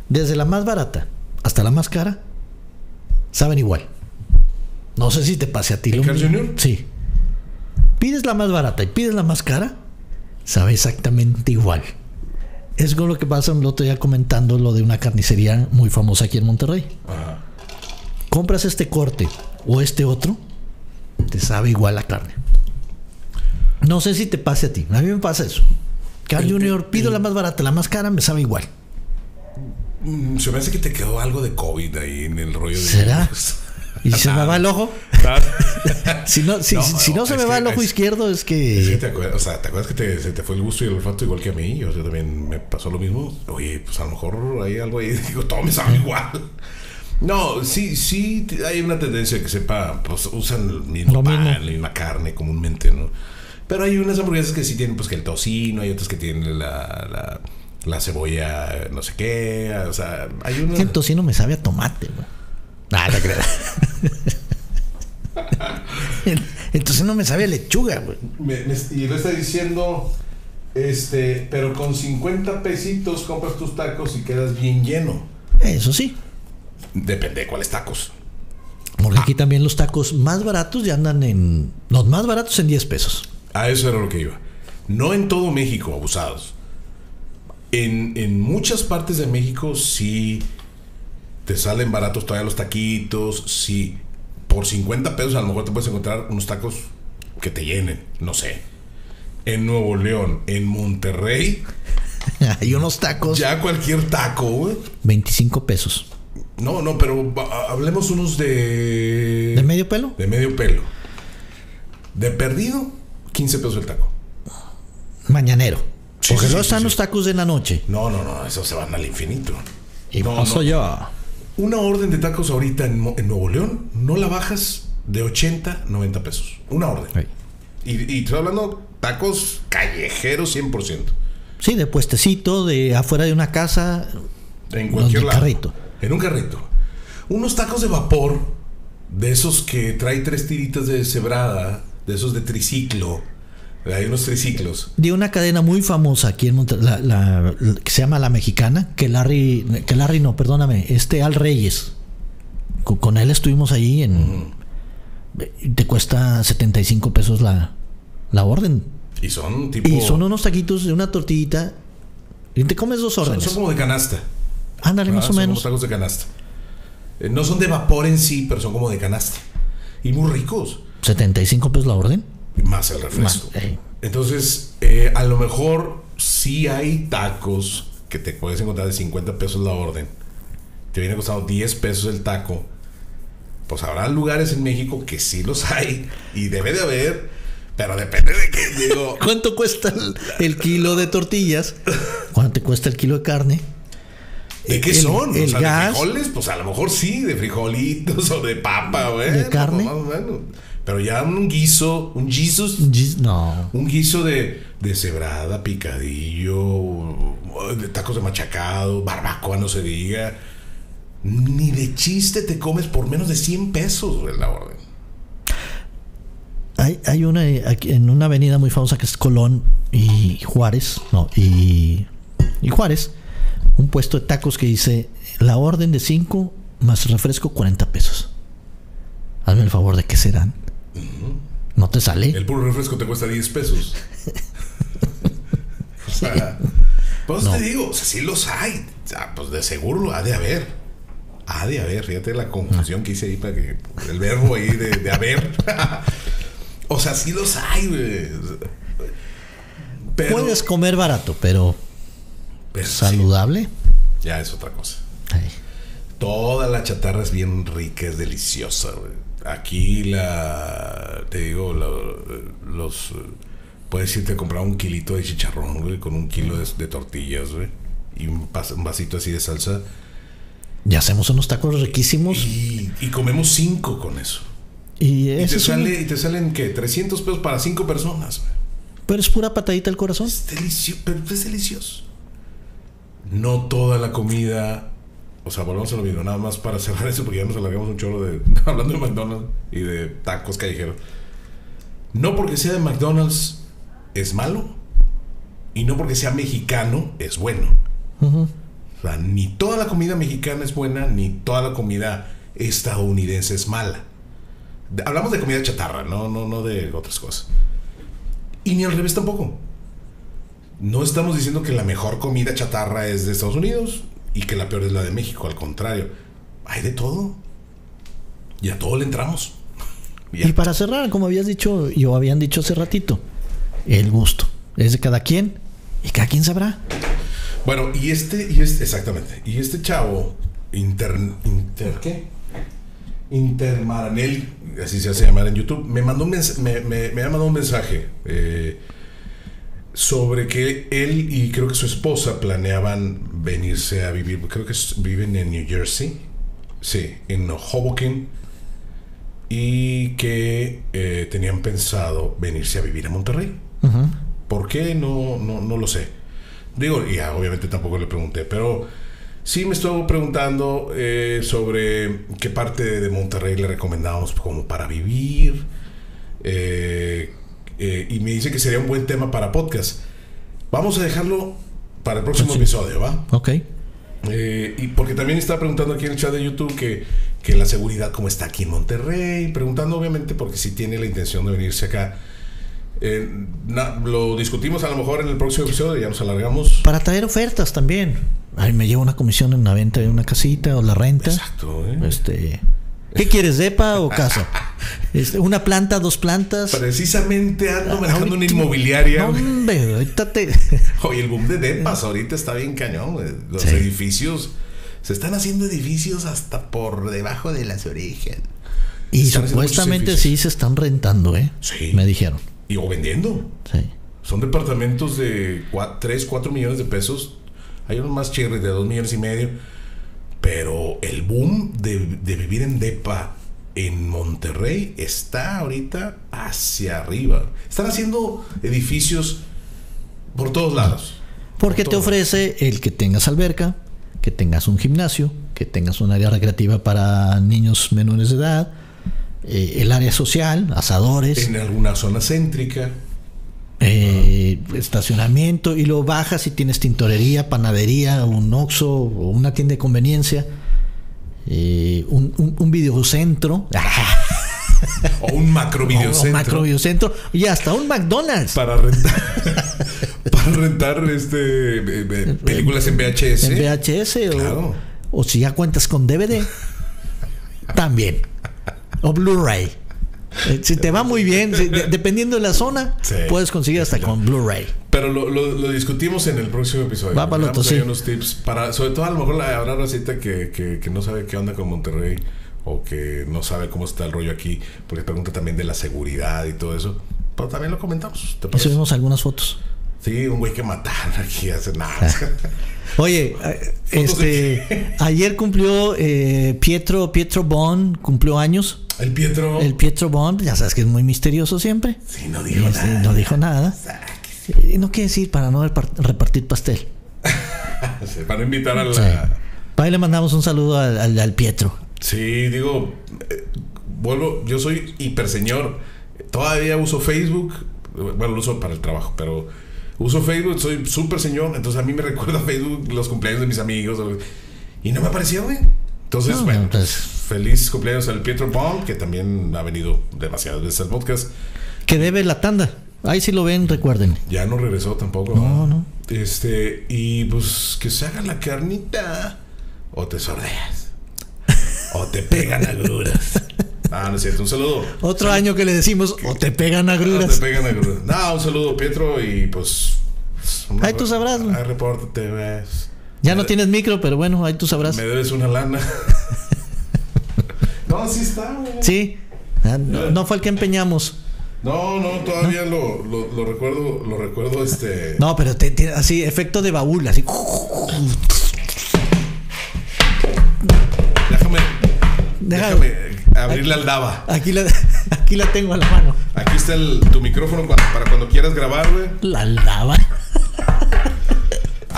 desde la más barata hasta la más cara, saben igual. No sé si te pase a ti. ¿En lo Carl. Jr.? Sí. Pides la más barata y pides la más cara, sabe exactamente igual. Es con lo que pasa el otro día comentando lo de una carnicería muy famosa aquí en Monterrey. ajá. Compras este corte o este otro, te sabe igual la carne. No sé si te pase a ti. A mí me pasa eso. Carl El- Jr. el- pido la más barata, la más cara me sabe igual. Mm, Se me hace que te quedó algo de COVID ahí en el rollo de. ¿Será? ¿Y si se me va el ojo? Si no, si, No, si- si no no, se me va que el ojo es- izquierdo, es Es que que. te acuerdas, o sea, ¿te acuerdas que te, se te fue el gusto y el olfato igual que a mí? Yo, yo también me pasó lo mismo. Oye, pues a lo mejor hay algo ahí. Digo, todo me sabe igual. No, sí, sí, hay una tendencia que sepa, pues usan el mismo pan, mismo. la misma carne comúnmente, ¿no? Pero hay unas hamburguesas que sí tienen, pues que el tocino, hay otras que tienen la, la, la cebolla, no sé qué, o sea, hay una... El tocino me sabe a tomate, güey. Ah, no creo. El tocino me sabe a lechuga, güey. Y lo está diciendo, este, pero con 50 pesitos compras tus tacos y quedas bien lleno. Eso sí. Depende de cuáles tacos. Porque aquí también los tacos más baratos ya andan en. Los más baratos en 10 pesos. A eso era lo que iba. No en todo México, abusados. En, en muchas partes de México sí te salen baratos todavía los taquitos. Sí, por 50 pesos a lo mejor te puedes encontrar unos tacos que te llenen. No sé. En Nuevo León, en Monterrey, Hay unos tacos. ya cualquier taco, güey. 25 pesos. No, no, pero hablemos unos de. ¿De medio pelo? De medio pelo. De perdido, 15 pesos el taco. Mañanero. Sí, Porque sí, sí, están los tacos de la noche. No, no, no, esos se van al infinito. Y No, paso no. yo. Una orden de tacos ahorita en, Nuevo León, no la bajas de 80, 90 pesos. Una orden. Y, y estoy hablando tacos callejeros 100%. Sí, de puestecito, de afuera de una casa. En cualquier lado. carrito. En un carrito. Unos tacos de vapor, de esos que trae tres tiritas de cebrada, de esos de triciclo. Hay unos triciclos. De una cadena muy famosa aquí en Monterrey, la, la- la- que se llama La Mexicana, que Larry, que Larry no, perdóname, este Al Reyes. Con, con él estuvimos ahí en... Te cuesta 75 pesos la, la orden. Y son tipo. Y son unos taquitos de una tortillita. Y te comes dos órdenes. son como de canasta. Ándale, más Ah, o son menos. como tacos de canasta. Eh, no son de vapor en sí, pero son como de canasta. Y muy ricos. 75 pesos la orden. Más el refresco. Más, eh. Entonces, eh, a lo mejor sí hay tacos que te puedes encontrar de 50 pesos la orden. Te viene costando 10 pesos el taco. Pues habrá lugares en México que sí los hay. Y debe de haber. Pero depende de qué. Digo, ¿Cuánto cuesta el, el kilo de tortillas? ¿Cuánto te cuesta el kilo de carne? ¿De qué El- son? el o sea, gas. ¿de frijoles? Pues a lo mejor sí, de frijolitos o de papa, güey. ¿De carne? Más o menos. Pero ya un guiso, un Jesus, Gis- No. un guiso de, de cebrada, picadillo, de tacos de machacado, barbacoa, no se diga. Ni de chiste te comes por menos de 100 pesos la orden. Hay, hay una eh, aquí en una avenida muy famosa que es Colón y Juárez, no, y, y Juárez, un puesto de tacos que dice la orden de 5 más refresco 40 pesos. Hazme el favor de qué serán. No te sale. El puro refresco te cuesta 10 pesos. o sea, pues No. te digo, o sea, sí los hay. Pues de seguro lo ha de haber. Ha de haber, fíjate la confusión que hice ahí para que el verbo ahí de, de haber. o sea, sí los hay, güey. Pero, Puedes comer barato, pero pero sí, saludable. ya es otra cosa. Ay, Toda la chatarra es bien rica, es deliciosa, güey. Aquí la. Te digo, la- los. Puedes irte a comprar un kilito de chicharrón, güey, con un kilo de, de tortillas, güey. Y un, pas- un vasito así de salsa. Ya hacemos unos tacos riquísimos. Y, y comemos cinco con eso. Y Y eso te, sale, y te salen, ¿qué? 300 pesos para cinco personas, güey. pero es pura patadita al corazón. Es delicioso, pero es delicioso. No toda la comida. O sea, volvemos a lo mismo, nada más para cerrar eso, porque ya nos alargamos un chorro de. Hablando de McDonald's y de tacos callejeros. No porque sea de McDonald's es malo. Y no porque sea mexicano es bueno. O sea, ni toda la comida mexicana es buena, ni toda la comida estadounidense es mala. Hablamos de comida chatarra, no, no, no de otras cosas. Y ni al revés tampoco. No estamos diciendo que la mejor comida chatarra es de Estados Unidos y que la peor es la de México, al contrario. Hay de todo. Y a todo le entramos. Y para cerrar, como habías dicho, yo habían dicho hace ratito, el gusto es de cada quien y cada quien sabrá. Bueno, y este, y este, exactamente. Y este chavo, inter, inter ¿qué? Intermaranel, así se hace llamar en YouTube, me mandó un mens- me, me, me ha mandado un mensaje eh, sobre que él y creo que su esposa planeaban venirse a vivir, creo que viven en New Jersey, sí, en Hoboken, y que eh, tenían pensado venirse a vivir a Monterrey. ¿Por qué? No, no, no lo sé. Digo, ya obviamente tampoco le pregunté, pero sí me estuvo preguntando eh, sobre qué parte de Monterrey le recomendábamos como para vivir. eh, eh, y me dice que sería un buen tema para podcast. Vamos a dejarlo para el próximo Sí. episodio, ¿va? Ok. Eh, y porque también está preguntando aquí en el chat de YouTube que, que la seguridad cómo está aquí en Monterrey, preguntando obviamente porque si tiene la intención de venirse acá. Eh, na- lo discutimos a lo mejor en el próximo episodio, ya nos alargamos. Para traer ofertas también. Ay, me llevo una comisión en la venta de una casita o la renta. Exacto. ¿eh? Este, ¿Qué quieres, depa o casa? Este, una planta, dos plantas. Precisamente ando manejando una inmobiliaria. No, hombre, ahorita te- Oye, el boom de depas ahorita está bien cañón. Los Sí. edificios, se están haciendo edificios hasta por debajo de las orejas. Y supuestamente sí se están rentando, ¿eh? Sí. Me dijeron. Y o vendiendo. Sí. Son departamentos de 3, 4 millones de pesos. Hay unos más cherry de 2 millones y medio. Pero el boom de, de vivir en DEPA en Monterrey está ahorita hacia arriba. Están haciendo edificios por todos lados. Porque Por te ofrece el que tengas alberca, que tengas un gimnasio, que tengas un área recreativa para niños menores de edad, eh, el área social, asadores, En alguna zona céntrica. Eh, estacionamiento, y lo bajas y tienes tintorería, panadería, un oxo o una tienda de conveniencia, eh, un, un, un videocentro, O un macro o videocentro. un macro videocentro y hasta un McDonald's. Para rentar. para rentar este, eh, películas en VHS. En VHS o- o, si ya cuentas con DVD, también. O Blu-ray. Eh, Si te va muy bien, si- de- dependiendo de la zona, Sí. puedes conseguir hasta con Blu-ray. Pero lo, lo- lo discutimos en el próximo episodio. Va, ahí sí. unos tips para, sobre todo a lo mejor la, habrá racita que, que, que no sabe qué onda con Monterrey o que no sabe cómo está el rollo aquí, porque pregunta también de la seguridad y todo eso. Pero también lo comentamos. ¿te Y subimos algunas fotos. Sí, un güey que mataron aquí hace nada. Oye, este, ayer cumplió eh, Pietro, Pietro Bond, cumplió años. El Pietro. El Pietro Bond, ya sabes que es muy misterioso siempre. Sí, no dijo Este, nada. no dijo nada. Y no quiere decir para no repar- repartir pastel. Sí, Para invitar a la. Sí. Ahí le mandamos un saludo al, al- al Pietro. Sí, digo, eh, vuelvo, yo soy hiper señor. Todavía uso Facebook. Bueno, lo uso para el trabajo, pero uso Facebook, soy súper señor. Entonces a mí me recuerda Facebook los cumpleaños de mis amigos. Y no me apareció, güey. Entonces, No, bueno, no, pues- feliz cumpleaños al Pietro Bond, que también ha venido demasiadas veces al podcast. Que debe la tanda. Ahí si lo ven, recuerden. Ya no regresó tampoco. No, ¿verdad? no. Este, y pues que se haga la carnita. O te sordeas. o te pegan agruras. Ah, no es cierto. Un saludo. Otro año que le decimos, o te pegan No te agruras. pegan agruras. No, un saludo, Pietro. Y pues. un- Ahí tú sabrás, güey. Ahí repórtate, ves. Ya no tienes micro, pero bueno, ahí tú sabrás. Me debes una lana. no, sí está, güey. Sí. Ah, No, no fue el que empeñamos. No, no, todavía Lo, lo, lo recuerdo, lo recuerdo este. No, pero te- te- así, efecto de baúl, así. Déjame. Déjame abrir la aldaba. Aquí la, aquí la tengo a la mano. Aquí está el, tu micrófono para cuando quieras grabar, güey. La lava.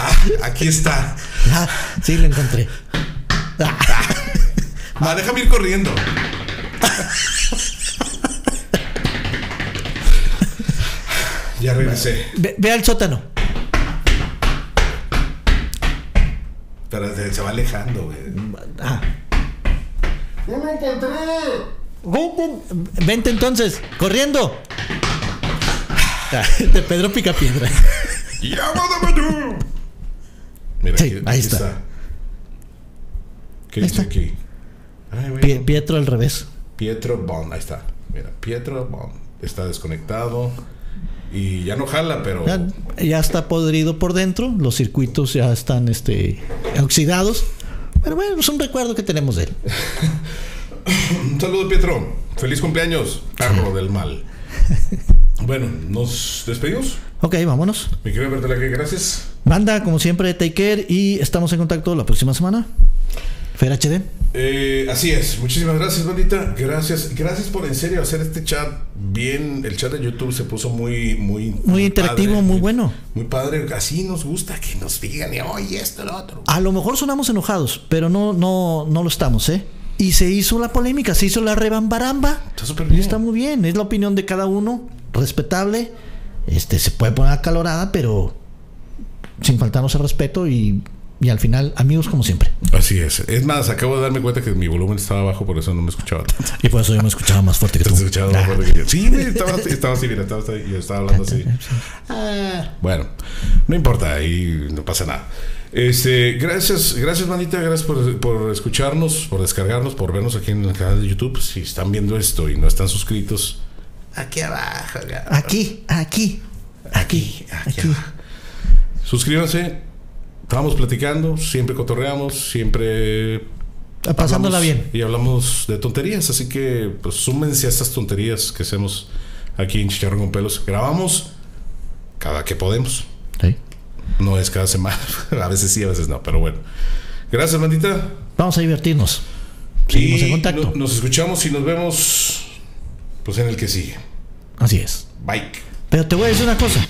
Ah, aquí está. Ah, sí, la encontré. Ah, Ah, déjame ir corriendo. ya regresé. ve, ve al sótano. Pero se, se va alejando, güey. Ah. Vente, vente entonces, corriendo. De Pedro Picapiedra. ¡Llámame tú! Mira, Sí, aquí, ahí está. ¿Qué Ahí dice está. aquí? Ay, Pietro al revés. Pietro Bond, ahí está. Mira, Pietro Bond. Está desconectado. Y ya no jala, pero. Ya, ya está podrido por dentro, los circuitos ya están este, oxidados. Pero bueno, es un recuerdo que tenemos de él. Un saludo, Pietro. Feliz cumpleaños, perro del mal. Bueno, nos despedimos. Ok, vámonos. Mi querido Bertela, que gracias. Banda, como siempre, take care y estamos en contacto la próxima semana. Fer HD. Eh, así es, muchísimas gracias, bandita. Gracias, gracias por en serio hacer este chat bien. El chat de YouTube se puso muy, muy, Muy interactivo, muy bueno. Muy padre. Así nos gusta que nos digan, y, oye, esto, lo otro. A lo mejor sonamos enojados, pero no, no, no lo estamos, ¿eh? Y se hizo la polémica, se hizo la rebambaramba. Está súper Y bien. está muy bien, es la opinión de cada uno, respetable. Este, se puede poner acalorada, pero sin faltarnos el respeto y, y al final, amigos como siempre. Así es. Es más, acabo de darme cuenta que mi volumen estaba bajo, por eso no me escuchaba tanto. Y por eso yo me escuchaba más fuerte que tú. Te escuchaba más fuerte que yo. Sí, güey, estaba, así- estaba así, mira, estaba yo estaba hablando así. Ah, bueno, no importa, ahí no pasa nada. Este, gracias, gracias, manita, gracias por, por escucharnos, por descargarnos, por vernos aquí en el canal de YouTube. Si están viendo esto y no están suscritos, aquí abajo. Aquí, aquí, aquí, aquí aquí. suscríbanse. Estábamos platicando, siempre cotorreamos, siempre Pasándola hablamos bien. Y hablamos de tonterías, así que pues súmense a estas tonterías que hacemos aquí en Chicharrón con Pelos. Grabamos cada que podemos. Sí. No es cada semana. a veces sí, a veces no, pero bueno. Gracias, bandita. Vamos a divertirnos. Seguimos Y en contacto. no- nos escuchamos y nos vemos pues en el que sigue. Así es. Bye. Pero te voy a decir una cosa.